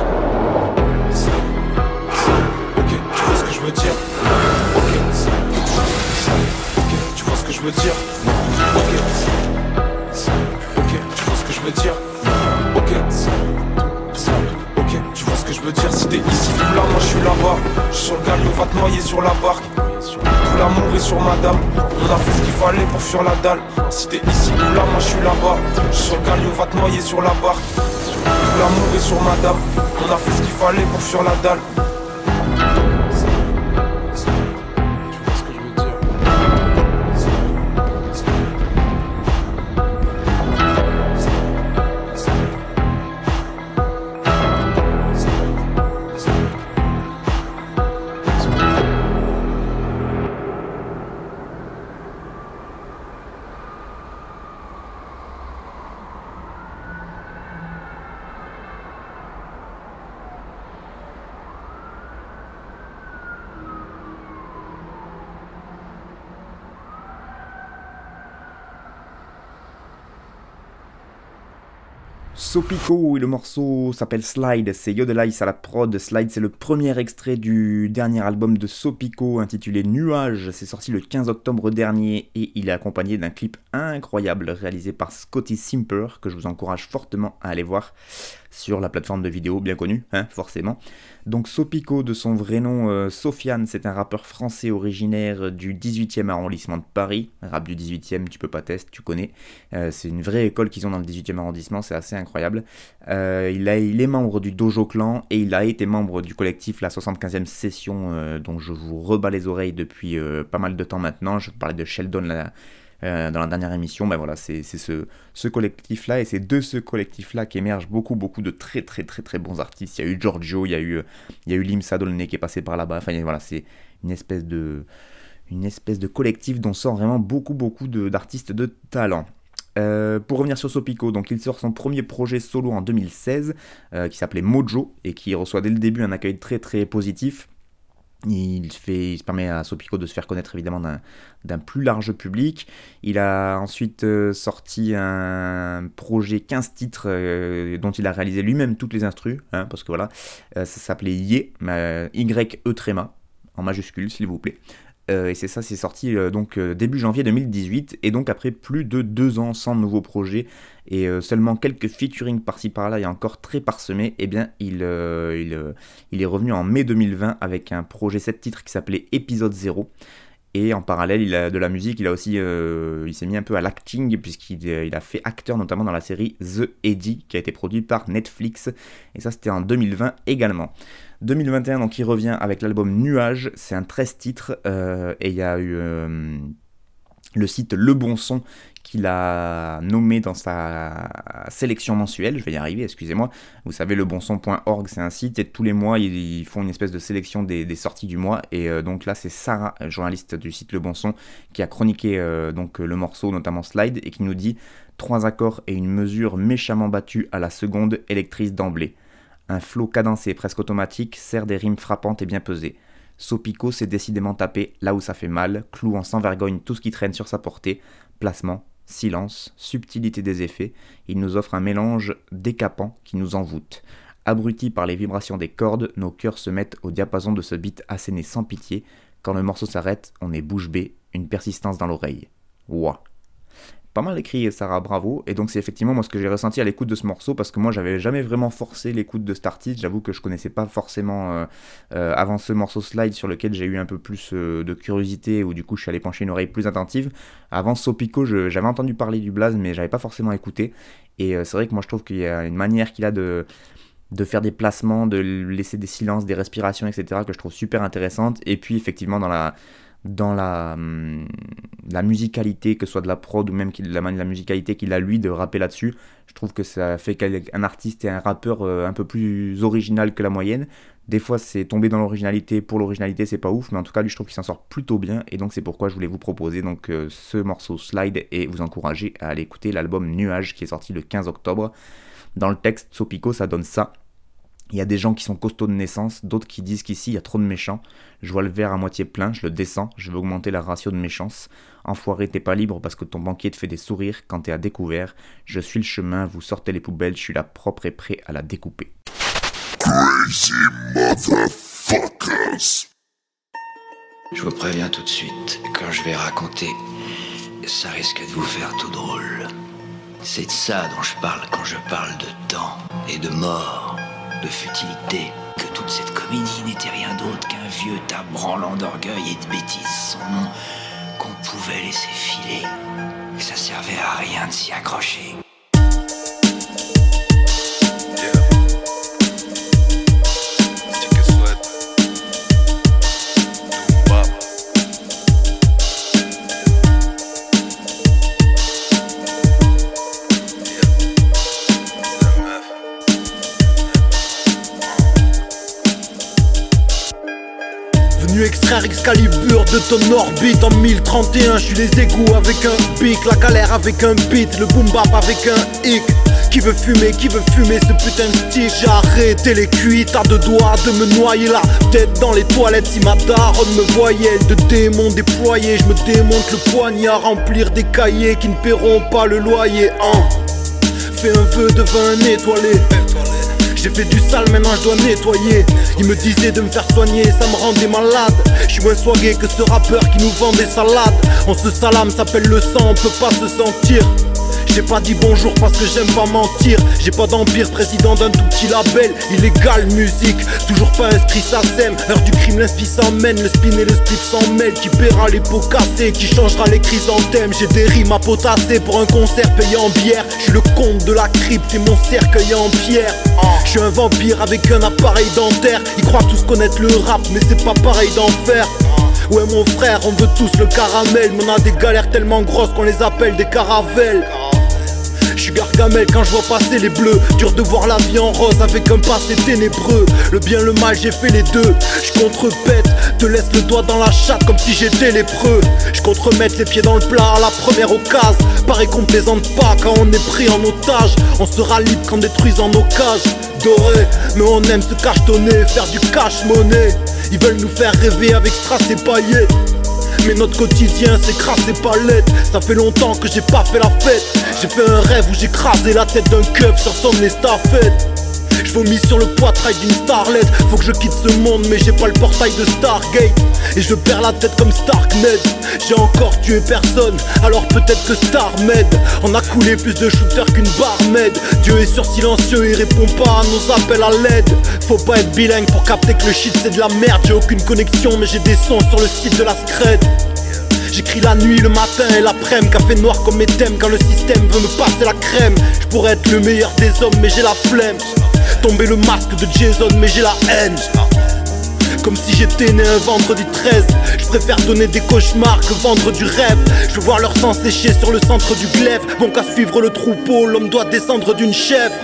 Ok, tu vois ce que je veux dire? Veux dire. Ok, ok, tu vois ce que je veux dire. Ok, ok, tu vois ce que je veux dire. Si t'es ici ou là, moi je suis là-bas. Je suis sur le galion, va te noyer sur la barque. Tout l'amour est sur madame On a fait ce qu'il fallait pour fuir la dalle. Si t'es ici ou là, moi je suis là-bas. Je suis sur le galion, va te noyer sur la barque. Tout l'amour est sur madame On a fait ce qu'il fallait pour fuir la dalle Sopico et le morceau s'appelle Slide, c'est Yodelice à la prod. Slide, c'est le premier extrait du dernier album de Sopico intitulé Nuage. C'est sorti le 15 octobre dernier et il est accompagné d'un clip incroyable réalisé par Scotty Simper que je vous encourage fortement à aller voir sur la plateforme de vidéo bien connue, hein, forcément. Donc Sopico, de son vrai nom euh, Sofiane, c'est un rappeur français originaire du 18e arrondissement de Paris. Rap du 18e, tu peux pas tester, tu connais. Euh, c'est une vraie école qu'ils ont dans le 18e arrondissement, c'est assez incroyable. Euh, il, est membre du Dojo Clan et il a été membre du collectif La 75e Session, dont je vous rebats les oreilles depuis pas mal de temps maintenant. Je parlais de Sheldon là. dans la dernière émission, ben voilà, c'est ce, collectif-là, et c'est de ce collectif-là qu'émergent beaucoup, beaucoup de très, très, très, très bons artistes. Il y a eu Giorgio, il y a eu, il y a eu Lim Sadolné qui est passé par là-bas. Enfin, voilà, c'est une espèce de, une espèce de collectif dont sort vraiment beaucoup, beaucoup d'artistes de, talent. Euh, pour revenir sur Sopico, donc il sort son premier projet solo en 2016 euh, qui s'appelait Mojo et qui reçoit dès le début un accueil très très positif. Il, fait, permet à Sopico de se faire connaître évidemment d'un plus large public. Il a ensuite euh, sorti un projet 15 titres euh, dont il a réalisé lui-même toutes les instrus, hein, parce que voilà, euh, ça s'appelait Ye, Y-E tréma, en majuscule s'il vous plaît. Et c'est ça, c'est sorti donc début janvier 2018, et donc après plus de deux ans sans nouveau projet, et euh, seulement quelques featuring par-ci par-là et encore très parsemés, eh bien il, euh, euh, est revenu en mai 2020 avec un projet 7 titres qui s'appelait Épisode 0. Et en parallèle, il a de la musique, il a aussi, il s'est mis un peu à l'acting puisqu'il il a fait acteur notamment dans la série The Eddie qui a été produit par Netflix. Et ça, c'était en 2020 également. 2021, donc il revient avec l'album Nuage, c'est un 13 titres et il y a eu le site Le Bon Son qu'il a nommé dans sa sélection mensuelle, je vais y arriver, excusez-moi. Vous savez, lebonson.org, c'est un site et tous les mois, ils font une espèce de sélection des, sorties du mois. Et euh, donc là, c'est Sarah, journaliste du site Le Bon Son, qui a chroniqué euh, le morceau, notamment Slide, et qui nous dit trois accords et une mesure méchamment battue à la seconde électrice d'emblée. Un flot cadencé presque automatique sert des rimes frappantes et bien pesées. Sopico s'est décidément tapé là où ça fait mal, clouant sans vergogne tout ce qui traîne sur sa portée, placement, silence, subtilité des effets, il nous offre un mélange décapant qui nous envoûte. Abrutis par les vibrations des cordes, nos cœurs se mettent au diapason de ce beat asséné sans pitié. Quand le morceau s'arrête, on est bouche bée, une persistance dans l'oreille. Ouah pas mal écrit Sarah Bravo et donc c'est effectivement moi ce que j'ai ressenti à l'écoute de ce morceau parce que moi j'avais jamais vraiment forcé l'écoute de cet j'avoue que je connaissais pas forcément euh, euh, avant ce morceau slide sur lequel j'ai eu un peu plus euh, de curiosité ou du coup je suis allé pencher une oreille plus attentive avant Sopico j'avais entendu parler du blaze mais j'avais pas forcément écouté et c'est vrai que moi je trouve qu'il y a une manière qu'il a de de faire des placements, de laisser des silences, des respirations, etc., que je trouve super intéressante. Et puis, effectivement, dans la, dans la, hum, la musicalité, que ce soit de la prod ou même la, la musicalité qu'il a lui de rapper là-dessus. Je trouve que ça fait qu'un artiste et un rappeur euh, un peu plus original que la moyenne. Des fois, c'est tomber dans l'originalité pour l'originalité, c'est pas ouf, mais en tout cas, lui, je trouve qu'il s'en sort plutôt bien, et donc c'est pourquoi je voulais vous proposer donc euh, ce morceau Slide et vous encourager à aller écouter l'album Nuage qui est sorti le 15 octobre. Dans le texte, Sopico, ça donne ça. Il y a des gens qui sont costauds de naissance, d'autres qui disent qu'ici il y a trop de méchants. Je vois le verre à moitié plein, je le descends, je veux augmenter la ratio de méchance. Enfoiré, t'es pas libre parce que ton banquier te fait des sourires quand t'es à découvert. Je suis le chemin, vous sortez les poubelles, je suis là propre et prêt à la découper. Crazy motherfuckers. Je vous préviens tout de suite, quand je vais raconter, ça risque de vous faire tout drôle. C'est de ça dont je parle quand je parle de temps et de mort, de futilité. Que toute cette comédie n'était rien d'autre qu'un vieux tas branlant d'orgueil et de bêtises son nom qu'on pouvait laisser filer. Ça servait à rien de s'y accrocher. Extraire Excalibur de ton orbite en 1031 Je suis les égouts avec un pic, la galère avec un beat, le boom bap avec un hic. Qui veut fumer, qui veut fumer ce putain de stick J'ai arrêté les cuites à deux doigts de me noyer la tête dans les toilettes. Si ma daronne me voyait de démons déployés. Je me démonte le poignet à remplir des cahiers qui ne paieront pas le loyer. Hein. Fais un vœu de vin étoilé j'ai fait du sale, maintenant je dois nettoyer. Il me disait de me faire soigner, ça me rendait malade. Je suis moins soigné que ce rappeur qui nous vend des salades. On se salame, s'appelle le sang, on peut pas se sentir. J'ai pas dit bonjour parce que j'aime pas mentir. J'ai pas d'empire, président d'un tout petit label. Illégal musique, toujours pas inscrit ça sème. Heure du crime, l'inspi s'emmène. Le spin et le split s'en mêlent. Qui paiera les pots cassés, qui changera les chrysanthèmes. J'ai des rimes à potasser pour un concert payé en bière. Je suis le comte de la crypte et mon cercueil en pierre. Je un vampire avec un appareil dentaire. Ils croient tous connaître le rap, mais c'est pas pareil d'en faire. Ouais mon frère, on veut tous le caramel, mais on a des galères tellement grosses qu'on les appelle des caravelles. Suis gargamel quand je vois passer les bleus. Dur de voir la vie en rose avec un passé ténébreux. Le bien, le mal, j'ai fait les deux. Je contrepète, te laisse le doigt dans la chatte comme si j'étais lépreux. Je remettre les pieds dans le plat à la première occasion. Pareil qu'on plaisante pas quand on est pris en otage. On sera libre qu'en détruisant nos cages. Doré, mais on aime se cachetonner, faire du cash-monnaie. Ils veulent nous faire rêver avec strass et paillettes. Mais notre quotidien c'est et palettes. Ça fait longtemps que j'ai pas fait la fête. J'ai fait un rêve où j'ai crasé la tête d'un cup sur son estafette je vomis sur le poitrail d'une starlet Faut que je quitte ce monde mais j'ai pas le portail de Stargate. Et je perds la tête comme Starknet. J'ai encore tué personne alors peut-être que Starmed On a coulé plus de shooters qu'une barmed Dieu est sur silencieux et répond pas à nos appels à l'aide. Faut pas être bilingue pour capter que le shit c'est de la merde. J'ai aucune connexion mais j'ai des sons sur le site de la scred. J'écris la nuit, le matin et l'après-midi. Café noir comme mes thèmes quand le système veut me passer la crème. Je pourrais être le meilleur des hommes mais j'ai la flemme Tomber le masque de Jason mais j'ai la haine. Comme si j'étais né un vendredi 13 Je préfère donner des cauchemars que vendre du rêve. Je veux voir leur sang sécher sur le centre du glaive. Bon qu'à suivre le troupeau, l'homme doit descendre d'une chèvre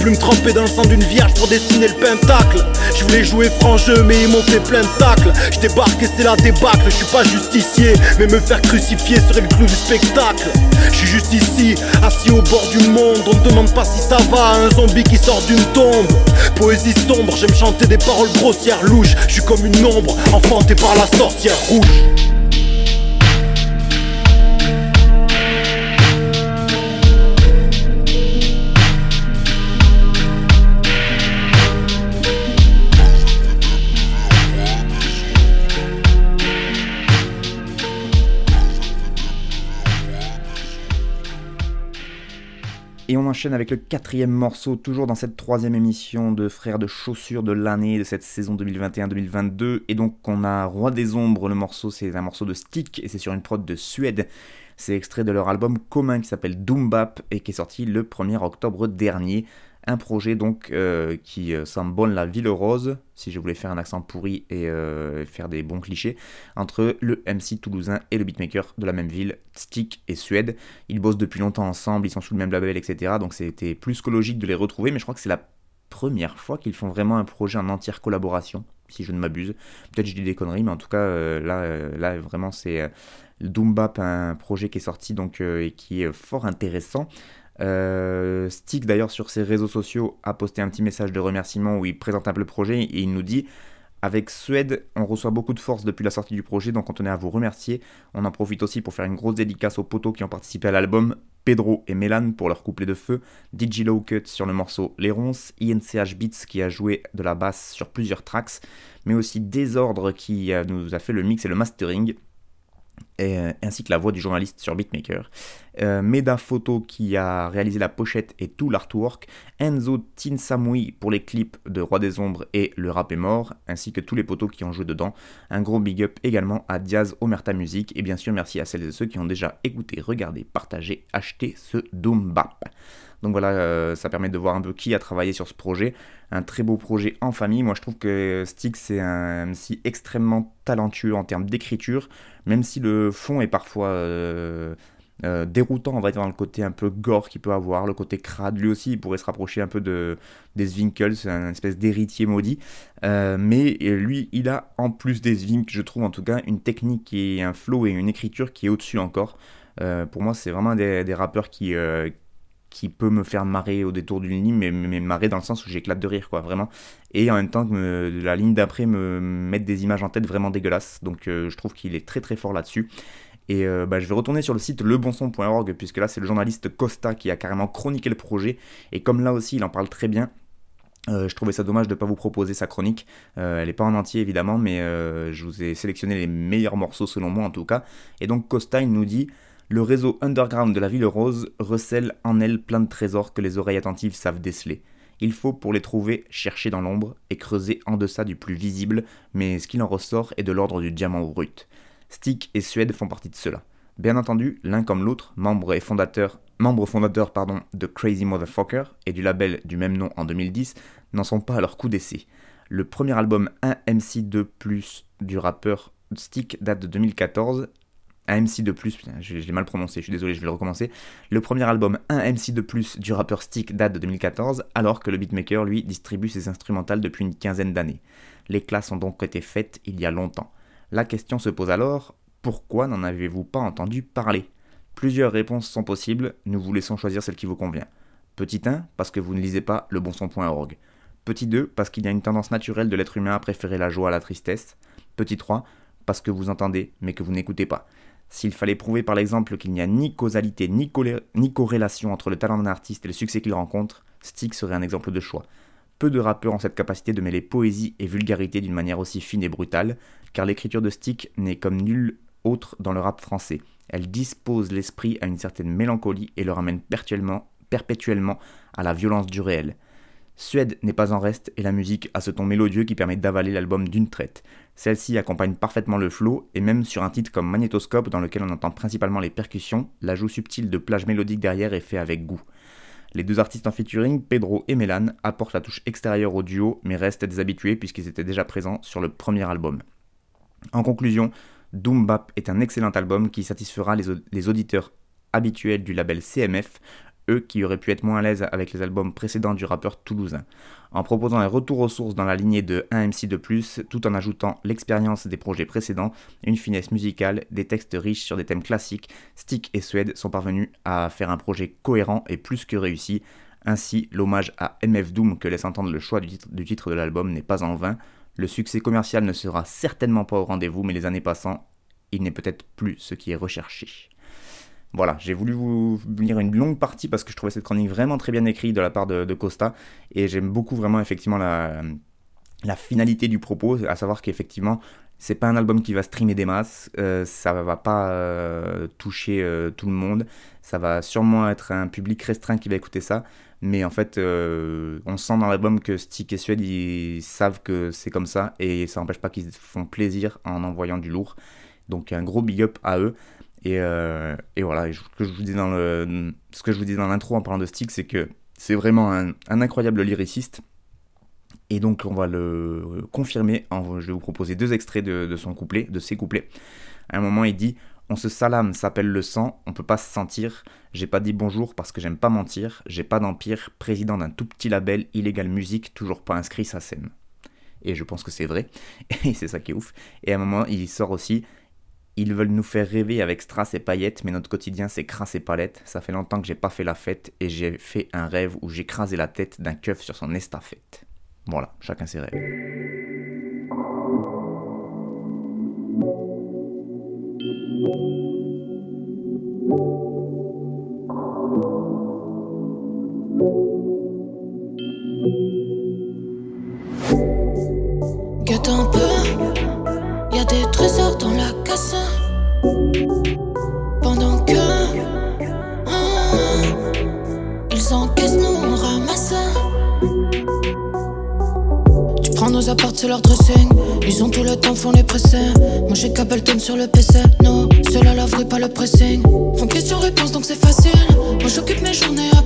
Plume trempée dans le sang d'une vierge pour dessiner le pentacle. Je voulais jouer franc jeu mais ils m'ont fait plein de tacles. Je débarque et c'est la débâcle, je suis pas justicier Mais me faire crucifier serait le clou du spectacle. Je suis juste ici, assis au bord du monde On ne demande pas si ça va, un zombie qui sort d'une tombe. Poésie sombre, j'aime chanter des paroles grossières louches. Je suis comme une ombre, enfantée par la sorcière rouge Et on enchaîne avec le quatrième morceau, toujours dans cette troisième émission de Frères de Chaussures de l'année de cette saison 2021-2022. Et donc on a Roi des Ombres, le morceau c'est un morceau de Stick et c'est sur une prod de Suède. C'est extrait de leur album commun qui s'appelle Doom Bap et qui est sorti le 1er octobre dernier. Un projet donc euh, qui euh, symbole la ville rose, si je voulais faire un accent pourri et euh, faire des bons clichés, entre le MC toulousain et le beatmaker de la même ville, Stick et Suède. Ils bossent depuis longtemps ensemble, ils sont sous le même label, etc. Donc c'était plus que logique de les retrouver, mais je crois que c'est la première fois qu'ils font vraiment un projet en entière collaboration, si je ne m'abuse. Peut-être je dis des conneries, mais en tout cas, là, là, vraiment, c'est Doombap, un projet qui est sorti donc, et qui est fort intéressant. Euh, Stick d'ailleurs sur ses réseaux sociaux a posté un petit message de remerciement où il présente un peu le projet et il nous dit avec Suède, on reçoit beaucoup de force depuis la sortie du projet, donc on tenait à vous remercier. On en profite aussi pour faire une grosse dédicace aux potos qui ont participé à l'album, Pedro et Mélan pour leur couplet de feu, DJ Cut sur le morceau Les Ronces, INCH Beats qui a joué de la basse sur plusieurs tracks, mais aussi Désordre qui nous a fait le mix et le mastering. Euh, ainsi que la voix du journaliste sur Beatmaker. Euh, Meda Photo qui a réalisé la pochette et tout l'artwork. Enzo Tinsamui pour les clips de Roi des Ombres et Le Rap est mort, ainsi que tous les potos qui ont joué dedans. Un gros big up également à Diaz Omerta Music et bien sûr merci à celles et ceux qui ont déjà écouté, regardé, partagé, acheté ce Doom Bap. Donc voilà, euh, ça permet de voir un peu qui a travaillé sur ce projet. Un très beau projet en famille. Moi je trouve que Stick c'est un MC extrêmement talentueux en termes d'écriture, même si le fond est parfois euh, euh, déroutant, on va dire, dans le côté un peu gore qu'il peut avoir, le côté crade. Lui aussi, il pourrait se rapprocher un peu de, des Winkles, c'est un espèce d'héritier maudit. mais lui, il a en plus des Winkles, je trouve en tout cas, une technique et un flow et une écriture qui est au-dessus encore. pour moi, c'est vraiment des rappeurs qui qui peut me faire marrer au détour d'une ligne, mais, mais marrer dans le sens où j'éclate de rire, quoi, vraiment. Et en même temps que la ligne d'après me mettre des images en tête vraiment dégueulasses. Donc euh, je trouve qu'il est très très fort là-dessus. Et euh, bah, je vais retourner sur le site lebonson.org, puisque là c'est le journaliste Costa qui a carrément chroniqué le projet. Et comme là aussi il en parle très bien, euh, je trouvais ça dommage de ne pas vous proposer sa chronique. elle n'est pas en entier évidemment, mais je vous ai sélectionné les meilleurs morceaux selon moi en tout cas. Et donc Costa il nous dit le réseau underground de la ville rose recèle en elle plein de trésors que les oreilles attentives savent déceler. Il faut pour les trouver chercher dans l'ombre et creuser en deçà du plus visible, mais ce qu'il en ressort est de l'ordre du diamant brut. Stick et Suède font partie de cela. Bien entendu, l'un comme l'autre, membre et fondateur, membre fondateur pardon, de Crazy Motherfucker et du label du même nom en 2010, n'en sont pas à leur coup d'essai. Le premier album 1MC2+, du rappeur Stick date de 2014 un MC de plus, je, l'ai mal prononcé, je suis désolé, je vais le recommencer. Le premier album, un MC de plus du rappeur Stick date de 2014, alors que le beatmaker, lui, distribue ses instrumentales depuis une quinzaine d'années. Les classes ont donc été faites il y a longtemps. La question se pose alors, pourquoi n'en avez-vous pas entendu parler? Plusieurs réponses sont possibles, nous vous laissons choisir celle qui vous convient. Petit 1, parce que vous ne lisez pas le bonson.org. Petit 2, parce qu'il y a une tendance naturelle de l'être humain à préférer la joie à la tristesse. Petit 3, parce que vous entendez mais que vous n'écoutez pas. S'il fallait prouver par l'exemple qu'il n'y a ni causalité ni, corrélation entre le talent d'un artiste et le succès qu'il rencontre, Stick serait un exemple de choix. Peu de rappeurs ont cette capacité de mêler poésie et vulgarité d'une manière aussi fine et brutale, car l'écriture de Stick n'est comme nulle autre dans le rap français. Elle dispose l'esprit à une certaine mélancolie et le ramène perpétuellement à la violence du réel. Suède n'est pas en reste et la musique a ce ton mélodieux qui permet d'avaler l'album d'une traite. Celle-ci accompagne parfaitement le flow et même sur un titre comme Magnétoscope dans lequel on entend principalement les percussions, l'ajout subtil de plage mélodique derrière est fait avec goût. Les deux artistes en featuring, Pedro et Mélan, apportent la touche extérieure au duo mais restent des habitués puisqu'ils étaient déjà présents sur le premier album. En conclusion, Doom Bap est un excellent album qui satisfera les auditeurs habituels du label CMF, eux qui auraient pu être moins à l'aise avec les albums précédents du rappeur toulousain. En proposant un retour aux sources dans la lignée de 1MC de plus, tout en ajoutant l'expérience des projets précédents, une finesse musicale, des textes riches sur des thèmes classiques, Stick et Suède sont parvenus à faire un projet cohérent et plus que réussi. Ainsi, l'hommage à MF Doom que laisse entendre le choix du titre de l'album n'est pas en vain. Le succès commercial ne sera certainement pas au rendez-vous, mais les années passant, il n'est peut-être plus ce qui est recherché. Voilà, j'ai voulu vous lire une longue partie parce que je trouvais cette chronique vraiment très bien écrite de la part de, Costa et j'aime beaucoup vraiment effectivement la, finalité du propos, à savoir qu'effectivement c'est pas un album qui va streamer des masses, euh, ça va pas euh, toucher euh, tout le monde, ça va sûrement être un public restreint qui va écouter ça, mais en fait on sent dans l'album que Stick et Suède ils savent que c'est comme ça et ça n'empêche pas qu'ils font plaisir en envoyant du lourd, donc un gros big up à eux. Et, euh, et voilà, ce que je vous dis dans le, ce que je vous dis dans l'intro en parlant de Stick, c'est que C'est vraiment un, incroyable lyriciste. Et donc on va le confirmer. Je vais vous proposer deux extraits de, son couplet, de ses couplets. À un moment, il dit On se salame, s'appelle le sang, on peut pas se sentir. J'ai pas dit bonjour parce que j'aime pas mentir. J'ai pas d'empire, président d'un tout petit label, illégal musique, toujours pas inscrit sa scène. Et je pense que c'est vrai. Et c'est ça qui est ouf. Et à un moment, il sort aussi ils veulent nous faire rêver avec strass et paillettes, mais notre quotidien c'est crasse et palette. Ça fait longtemps que j'ai pas fait la fête et j'ai fait un rêve où crasé la tête d'un keuf sur son estafette. Voilà, chacun ses rêves. un peu, y a des trésors dans la casse. Pendant que hein, ils encaissent, nous on ramasse. Tu prends nos apports, c'est leur dressing. Ils ont tout le temps, font les pressés. Moi j'ai Cableton sur le PC. Non, cela la pas le pressing. Font question-réponse donc c'est facile. Moi j'occupe mes journées à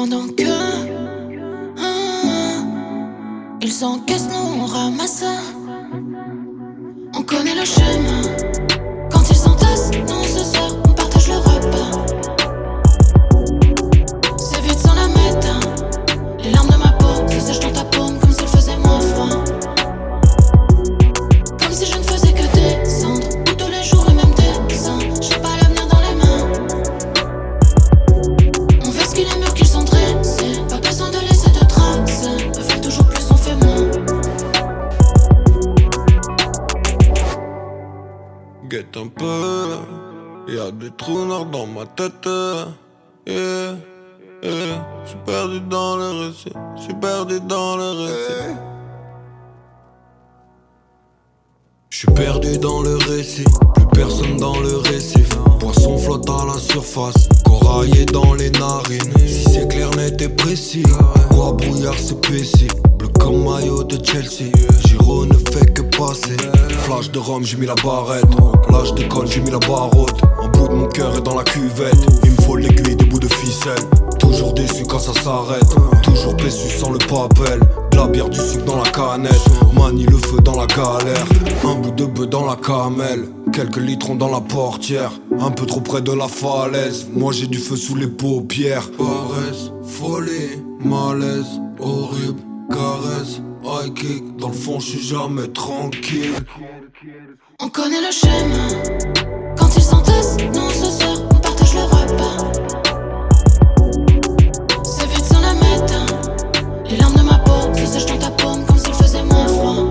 Pendant que. Ah, ils encaissent, nous on ramasse. On connaît le chemin. Un peu. Y'a des trous noirs dans ma tête. Yeah. Je suis perdu dans le récit, je suis perdu dans le récit. Je suis perdu dans le récit, plus personne dans le récif. Poisson flotte à la surface, coraillé dans les narines. Si c'est clair, net et précis, quoi brouillard s'épaissit. Comme maillot de Chelsea, Giro ne fait que passer. Flash de Rome, j'ai mis la barrette. L'âge d'école, j'ai mis la barotte. En bout de mon cœur et dans la cuvette. Il me faut l'aiguille des bouts de ficelle. Toujours déçu quand ça s'arrête. Toujours péçu sans le papel. De la bière, du sucre dans la canette. Manie le feu dans la galère. Un bout de bœuf dans la camelle. Quelques litrons dans la portière. Un peu trop près de la falaise. Moi j'ai du feu sous les paupières. Paresse, folie, malaise, horrible, caresse. High kick, dans le fond, je suis jamais tranquille. On connaît le schéma. Quand ils s'entassent, nous on se on partage le repas. C'est vite sans la méta. Les larmes de ma peau se sèchent dans ta paume comme s'il faisait moins froid.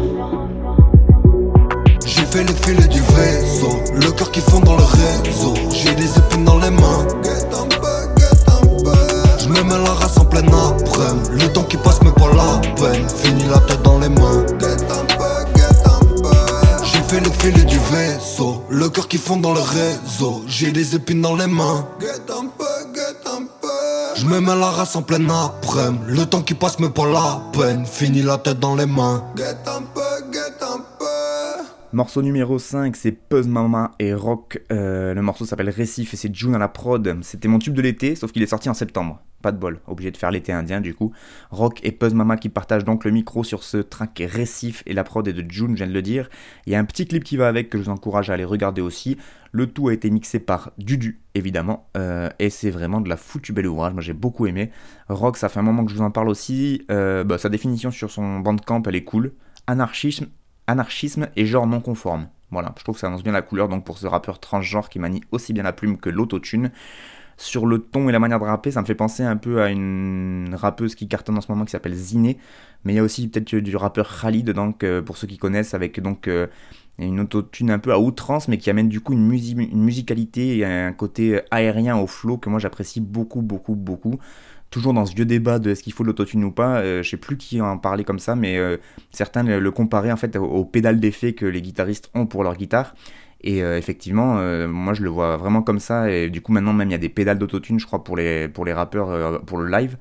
J'ai fait les filets du vaisseau, le cœur qui fond dans le réseau. J'ai des épines dans les mains. Je me mets la race en pleine après Le temps qui passe me pas la peine. Fini la tête dans les mains. J'ai fait les filets du vaisseau, le cœur qui fond dans le réseau. J'ai des épines dans les mains. Je me mets la race en pleine après Le temps qui passe me pas la peine. Fini la tête dans les mains. Morceau numéro 5, c'est Puzz Mama et Rock. Euh, le morceau s'appelle Récif et c'est June à la prod. C'était mon tube de l'été, sauf qu'il est sorti en septembre. Pas de bol, obligé de faire l'été indien du coup. Rock et Puzz Mama qui partagent donc le micro sur ce track Récif et la prod est de June, je viens de le dire. Il y a un petit clip qui va avec que je vous encourage à aller regarder aussi. Le tout a été mixé par Dudu, évidemment, euh, et c'est vraiment de la foutue belle ouvrage. Moi j'ai beaucoup aimé. Rock, ça fait un moment que je vous en parle aussi. Euh, bah, sa définition sur son bandcamp, elle est cool. Anarchisme, anarchisme et genre non conforme. Voilà, je trouve que ça annonce bien la couleur donc pour ce rappeur transgenre qui manie aussi bien la plume que l'autotune. Sur le ton et la manière de rapper, ça me fait penser un peu à une rappeuse qui cartonne en ce moment qui s'appelle Ziné, mais il y a aussi peut-être du rappeur Khalid, donc pour ceux qui connaissent, avec donc euh, une autotune un peu à outrance, mais qui amène du coup une musicalité et un côté aérien au flow que moi j'apprécie beaucoup, beaucoup, beaucoup. Toujours dans ce vieux débat de est-ce qu'il faut de l'autotune ou pas. Euh, je sais plus qui en parlait comme ça, mais euh, certains le, comparaient en fait au, au pédale d'effet que les guitaristes ont pour leur guitare. Et euh, effectivement, euh, moi je le vois vraiment comme ça. Et du coup, maintenant, même il y a des pédales d'autotune, je crois, pour les, pour les rappeurs, pour le live.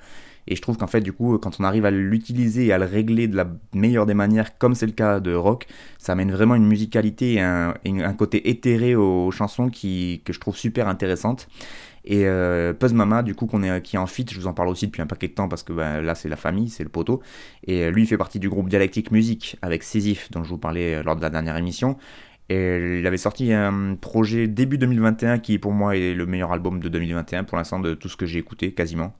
Et je trouve qu'en fait, du coup, quand on arrive à l'utiliser et à le régler de la meilleure des manières, comme c'est le cas de rock, ça amène vraiment une musicalité et un, un côté éthéré aux chansons qui, que je trouve super intéressante. Et euh, Mama, du coup, qui est en fit, je vous en parle aussi depuis un paquet de temps parce que bah, là, c'est la famille, c'est le poteau. Et euh, lui, il fait partie du groupe Dialectique Musique avec Sisyphe, dont je vous parlais euh, lors de la dernière émission. Et il avait sorti un projet début 2021 qui, pour moi, est le meilleur album de 2021 pour l'instant de tout ce que j'ai écouté, quasiment.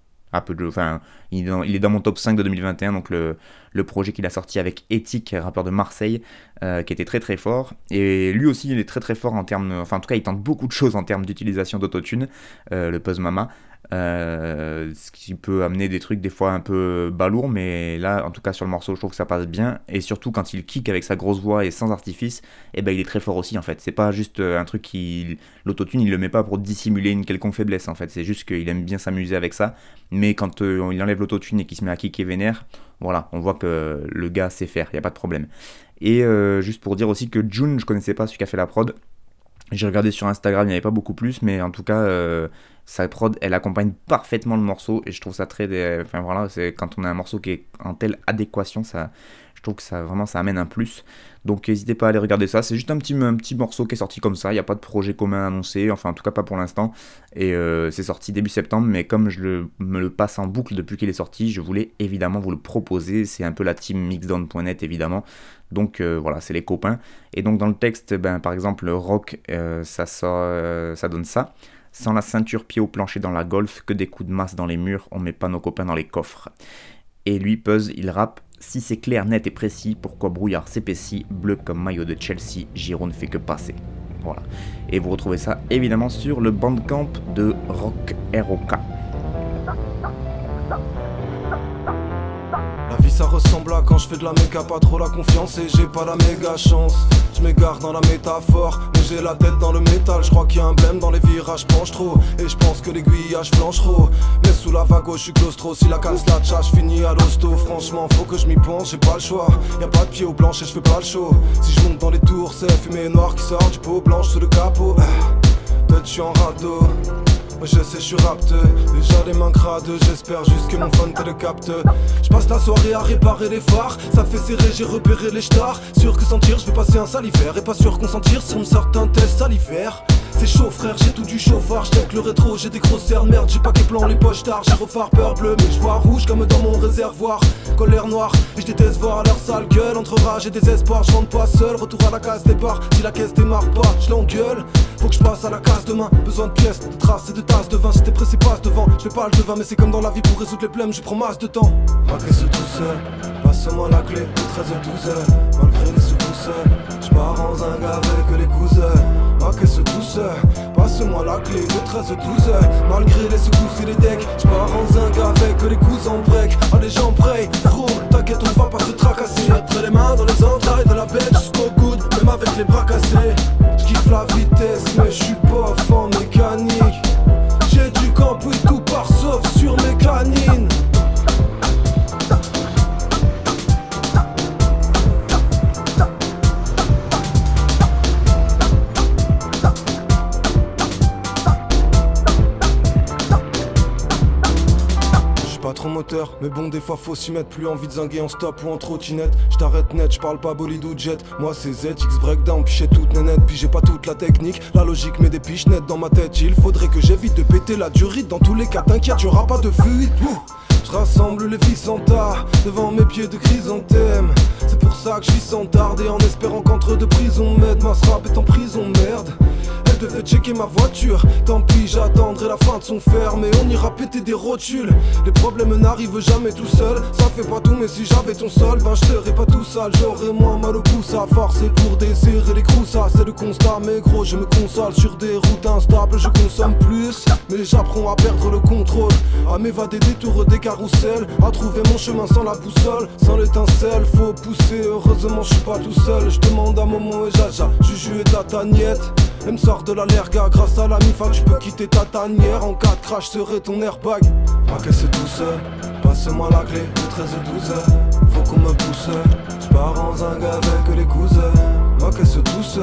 Il est, dans, mon top 5 de 2021, donc le, projet qu'il a sorti avec Ethic, rappeur de Marseille, euh, qui était très très fort. Et lui aussi, il est très très fort en termes, enfin en tout cas, il tente beaucoup de choses en termes d'utilisation d'autotune, euh, le Puzz Mama. Euh, ce qui peut amener des trucs des fois un peu balourds, mais là, en tout cas sur le morceau, je trouve que ça passe bien. Et surtout quand il kick avec sa grosse voix et sans artifice, et eh ben il est très fort aussi en fait. C'est pas juste euh, un truc qui l'autotune, il le met pas pour dissimuler une quelconque faiblesse en fait. C'est juste qu'il aime bien s'amuser avec ça. Mais quand euh, il enlève l'autotune et qu'il se met à kicker vénère, voilà, on voit que le gars sait faire, il y a pas de problème. Et euh, juste pour dire aussi que June, je connaissais pas celui qui a fait la prod. J'ai regardé sur Instagram, il n'y avait pas beaucoup plus, mais en tout cas, euh, sa prod, elle accompagne parfaitement le morceau et je trouve ça très. dé- Enfin voilà, c'est quand on a un morceau qui est en telle adéquation, ça, je trouve que ça vraiment ça amène un plus. Donc n'hésitez pas à aller regarder ça. C'est juste un petit, un petit morceau qui est sorti comme ça. Il n'y a pas de projet commun annoncé, enfin en tout cas pas pour l'instant. Et euh, c'est sorti début septembre, mais comme je le, me le passe en boucle depuis qu'il est sorti, je voulais évidemment vous le proposer. C'est un peu la team mixdown.net évidemment. Donc euh, voilà, c'est les copains. Et donc dans le texte, ben, par exemple, rock, euh, ça, sort, ça donne ça. Sans la ceinture pied au plancher dans la golf, que des coups de masse dans les murs, on met pas nos copains dans les coffres. Et lui, Puzz, il rappe Si c'est clair, net et précis, pourquoi brouillard s'épaissit, bleu comme maillot de Chelsea, Giro ne fait que passer. Voilà. Et vous retrouvez ça évidemment sur le bandcamp de Rock ROK. Ça ressemble à quand je fais de la méga, pas trop la confiance et j'ai pas la méga chance. Je m'égare dans la métaphore, mais j'ai la tête dans le métal. Je crois qu'il y a un blême dans les virages, penche trop. Et je pense que l'aiguillage flanche trop. Mais sous la vague, je suis claustro. Si la casse la tcha, je finis à l'hosto. Franchement, faut que je m'y pense, j'ai pas le choix. Y a pas de pied au plancher, je fais pas le show. Si je monte dans les tours, c'est fumée noire qui sort du pot blanche sous le capot. Peut-être je en radeau. Je sais, je suis rapteux. Déjà les mains crades, j'espère juste que mon phone te le capte. Je passe la soirée à réparer les phares. Ça fait serrer, j'ai repéré les stars. Sûr que sentir, je vais passer un salivaire. Et pas sûr qu'on on me sort un test salivaire. C'est chaud, frère, j'ai tout du chauffard. J'deck le rétro, j'ai des grosses cernes, merde. J'ai pas que plan, les poches tard. Gyrophare, peur bleu, mais je vois rouge comme dans mon réservoir. Colère noire, et je déteste voir leur sale gueule. Entre rage et désespoir, je rentre pas seul. Retour à la case départ. Si la caisse démarre pas, je l'engueule. Faut que je passe à la case demain. Besoin de pièces, de traces et de tasses de vin. Si t'es pressé, passe devant. Je pas le devin, mais c'est comme dans la vie pour résoudre les problèmes. Je prends masse de temps. Malgré ce tout seul, passe-moi la clé. 13 12 heures, malgré les secousses. Je pars en zingue avec les cousins. Malgré ce passe-moi la clé. De 13 12 heures, malgré les secousses et les decks. Je pars en zingue avec les cousins en break. Allez, j'en pray, roule. T'inquiète, on va pas se tracasser. Mettre les mains dans les entrailles de la bête jusqu'au coude, même avec les bras cassés. J'kiffe la vitesse, mais j'suis pas fan mécanique. J'ai du camp, oui, tout part sauf sur mes canines. Mais bon, des fois faut s'y mettre. Plus envie de zinguer en stop ou en trottinette. J't'arrête net, j'parle pas bolide ou jet. Moi c'est ZX breakdown, puis j'ai toute nénette, puis j'ai pas toute la technique. La logique met des piches nettes dans ma tête. Il faudrait que j'évite de péter la durite. Dans tous les cas, t'inquiète, y'aura pas de fuite. Je rassemble les tas devant mes pieds de chrysanthème. C'est pour ça que je vis sans tarder en espérant qu'entre deux prisons m'aide. Ma rap est en prison, merde. Devait checker ma voiture. Tant pis, j'attendrai la fin de son fer. Mais on ira péter des rotules. Les problèmes n'arrivent jamais tout seul. Ça fait pas tout, mais si j'avais ton sol, ben je serais pas tout sale. J'aurais moins mal au pouce à forcer pour desserrer les ça C'est le constat, mais gros, je me console sur des routes instables. Je consomme plus, mais j'apprends à perdre le contrôle. À m'évader des tours des carousels. À trouver mon chemin sans la boussole. Sans l'étincelle, faut pousser. Heureusement, je suis pas tout seul. Je demande à Momo et Jaja, Juju et Tata Niette. Elle me sort de la lerga Grâce à la mifa tu peux quitter ta tanière. En cas de crash serait ton airbag. Ma caisse douce, passe-moi la clé de 13 12 Faut qu'on me pousse, j'pars en zingue avec les cousins. Ma caisse douce,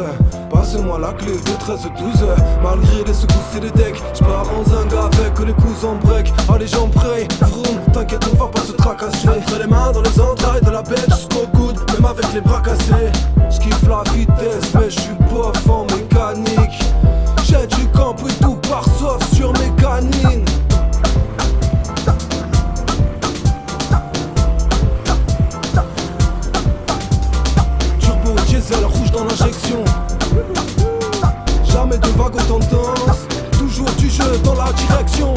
passe-moi la clé de 13 12 Malgré les secousses et les decks J'pars en zingue avec les cousins. Break Allez j'en prie, vroom, t'inquiète on va pas se tracasser. Entre les mains dans les entrailles de la bête jusqu'au coude Même avec les bras cassés. J'kiffe la vitesse mais j'suis bof en Et tout par sauf sur mes canines. Turbo diesel rouge dans l'injection. Jamais de vague aux tendances Toujours du jeu dans la direction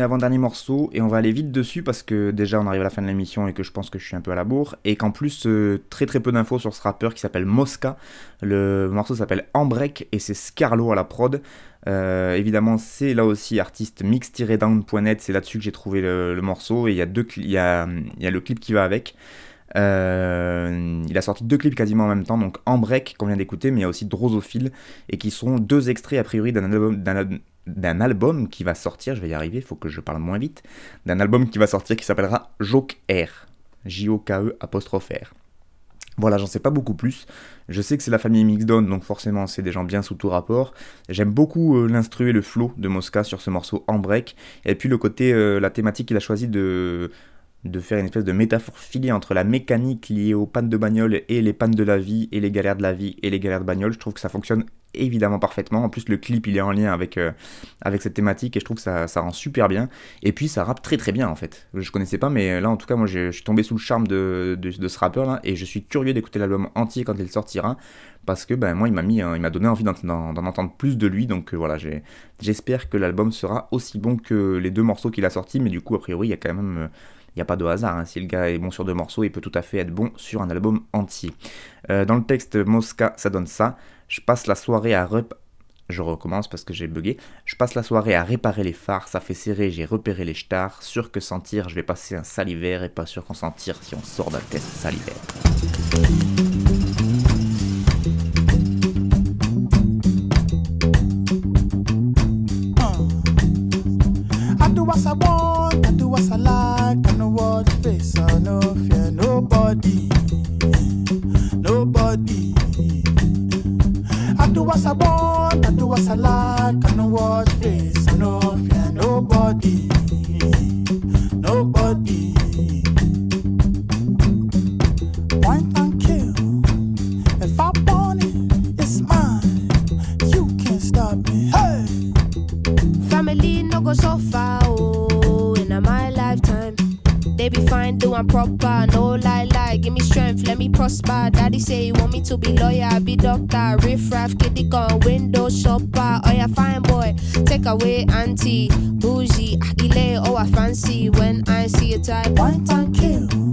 Sixième et avant-dernier morceau, et on va aller vite dessus parce que déjà on arrive à la fin de l'émission et que je pense que je suis un peu à la bourre, et qu'en plus euh, très très peu d'infos sur ce rappeur qui s'appelle Mosca. Le morceau s'appelle Embrek et c'est Scarlo à la prod. Euh, évidemment, c'est là aussi artiste mix-down.net, c'est là-dessus que j'ai trouvé le, morceau, et il y, a deux y, a, y a le clip qui va avec. Euh, il a sorti deux clips quasiment en même temps, donc En Break qu'on vient d'écouter, mais il y a aussi Drosophile, et qui sont deux extraits a priori d'un album, d'un al- d'un album qui va sortir, je vais y arriver, faut que je parle moins vite, d'un album qui va sortir qui s'appellera Joke R, J-O-K-E apostrophe R. Voilà, j'en sais pas beaucoup plus. Je sais que c'est la famille Mixdown, donc forcément c'est des gens bien sous tout rapport. J'aime beaucoup euh, l'instru le flow de Mosca sur ce morceau en break. Et puis le côté, euh, la thématique qu'il a choisi de, de faire une espèce de métaphore filée entre la mécanique liée aux pannes de bagnole et les pannes de la vie et les galères de la vie et les galères de bagnole. Je trouve que ça fonctionne évidemment parfaitement. En plus, le clip il est en lien avec, euh, avec cette thématique et je trouve que ça, ça rend super bien. Et puis ça rappe très très bien en fait. Je connaissais pas, mais là en tout cas, moi je suis tombé sous le charme de, ce rappeur là et je suis curieux d'écouter l'album entier quand il sortira parce que ben, moi il m'a mis euh, il m'a donné envie d'en, entendre plus de lui donc euh, voilà j'espère que l'album sera aussi bon que les deux morceaux qu'il a sortis mais du coup a priori il y a quand même il n'y a pas de hasard, hein. si le gars est bon sur deux morceaux, il peut tout à fait être bon sur un album entier. Euh, dans le texte Mosca, ça donne ça. Je passe la soirée à rep... Je recommence parce que j'ai bugué. Je passe la soirée à réparer les phares, ça fait serrer, j'ai repéré les stars. Sûr que sentir, je vais passer un salivaire et pas sûr qu'on s'en tire si on sort d'un test do what I want, What I like, I know what face, I no fear nobody, nobody. I do what I want, I do what I like, I know what face, I no fear nobody, nobody. Point and kill, if I want it, it's mine. You can't stop me. Hey. Family no go so far, oh, They be fine, doing proper, no lie, lie. Give me strength, let me prosper. Daddy say he want me to be lawyer, be doctor, riff raff, kitty gun, window shopper. Oh yeah, fine boy, take away auntie, bougie, agile, oh I fancy when I see a type. Point and kill.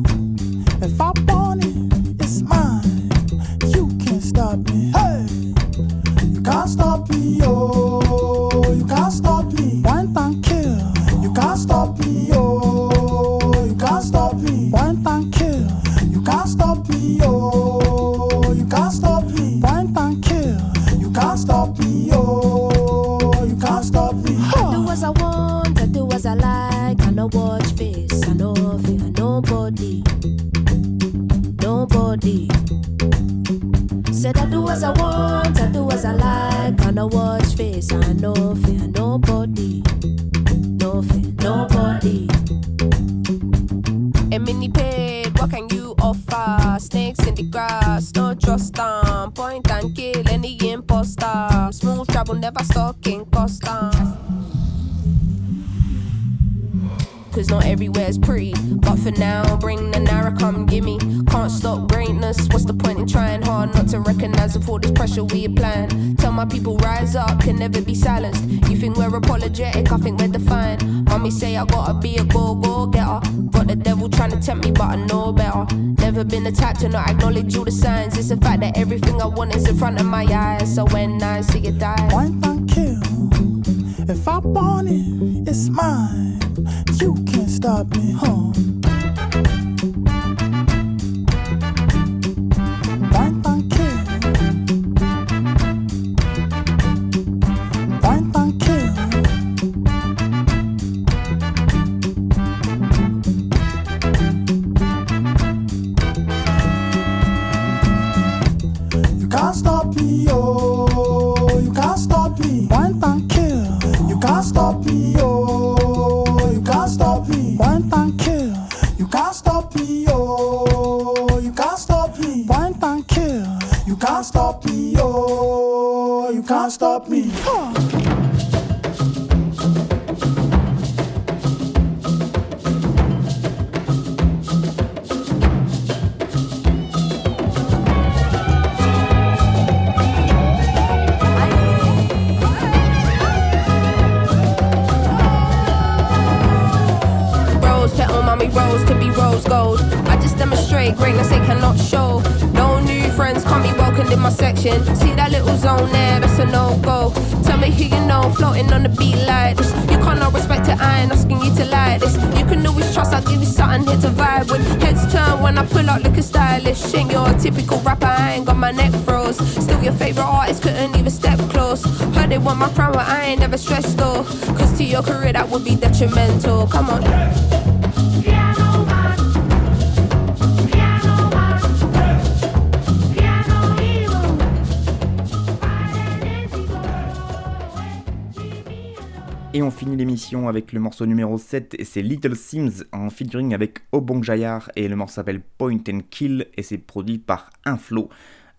Et on finit l'émission avec le morceau numéro 7 et c'est Little Sims en featuring avec Obong Jayar et le morceau s'appelle Point and Kill et c'est produit par Inflow.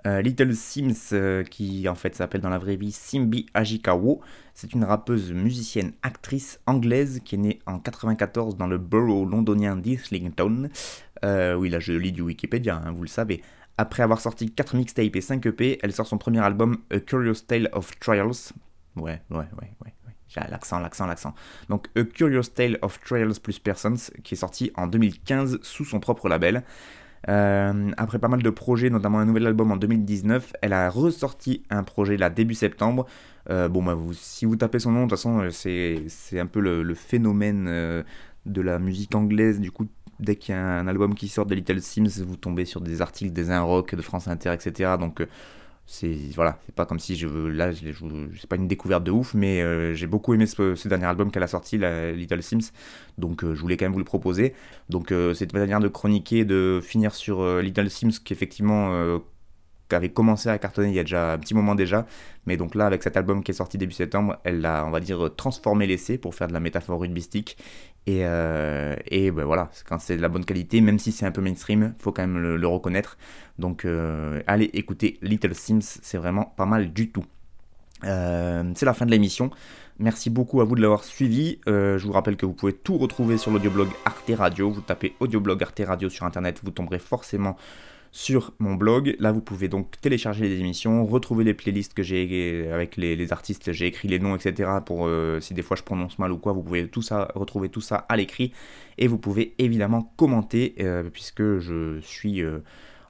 Euh, Little Sims euh, qui en fait s'appelle dans la vraie vie Simbi Ajikawo, c'est une rappeuse musicienne actrice anglaise qui est née en 94 dans le borough londonien d'Islington. Euh, oui là je lis du Wikipédia, hein, vous le savez. Après avoir sorti 4 mixtapes et 5 EP, elle sort son premier album A Curious Tale of Trials. Ouais, ouais, ouais, ouais. ouais. J'ai l'accent, l'accent, l'accent. Donc, A Curious Tale of Trials plus Persons, qui est sorti en 2015 sous son propre label. Euh, après pas mal de projets, notamment un nouvel album en 2019, elle a ressorti un projet là début septembre. Euh, bon, bah, si vous tapez son nom, de toute façon, euh, c'est, un peu le, phénomène de la musique anglaise. Du coup, dès qu'il y a un album qui sort de Little Sims, vous tombez sur des articles des Un Rock, de France Inter, etc. Donc, c'est voilà, pas comme si je veux là, c'est pas une découverte de ouf, mais euh, j'ai beaucoup aimé ce, dernier album qu'elle a sorti, Little Sims, donc euh, je voulais quand même vous le proposer. Donc euh, cette manière de chroniquer, de finir sur euh, Little Sims qui effectivement avait commencé à cartonner il y a déjà un petit moment déjà, mais donc là avec cet album qui est sorti début septembre, elle a on va dire transformé l'essai pour faire de la métaphore rugbystique et, euh, et ben voilà, quand c'est de la bonne qualité, même si c'est un peu mainstream, faut quand même le, reconnaître. Donc euh, allez écouter Little Sims, c'est vraiment pas mal du tout. Euh, c'est la fin de l'émission. Merci beaucoup à vous de l'avoir suivi. Je vous rappelle que vous pouvez tout retrouver sur l'audioblog Arte Radio. Vous tapez audioblog Arte Radio sur internet, vous tomberez forcément sur mon blog. Là, vous pouvez donc télécharger les émissions, retrouver les playlists que j'ai avec les, artistes, j'ai écrit les noms, etc. Pour euh, si des fois je prononce mal ou quoi, vous pouvez tout ça retrouver tout ça à l'écrit et vous pouvez évidemment commenter euh, puisque je suis euh,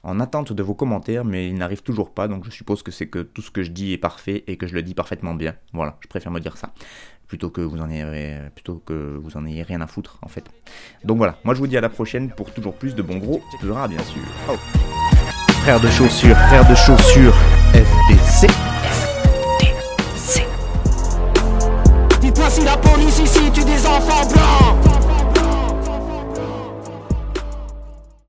en attente de vos commentaires, mais ils n'arrivent toujours pas, donc je suppose que c'est que tout ce que je dis est parfait et que je le dis parfaitement bien. Voilà, je préfère me dire ça plutôt que vous en ayez plutôt que vous en ayez rien à foutre en fait. Donc voilà, moi je vous dis à la prochaine pour toujours plus de bons gros rap bien sûr. Oh. Frère de chaussures, frère de chaussures, FDC. Dites-moi si la police ici tue des enfants blancs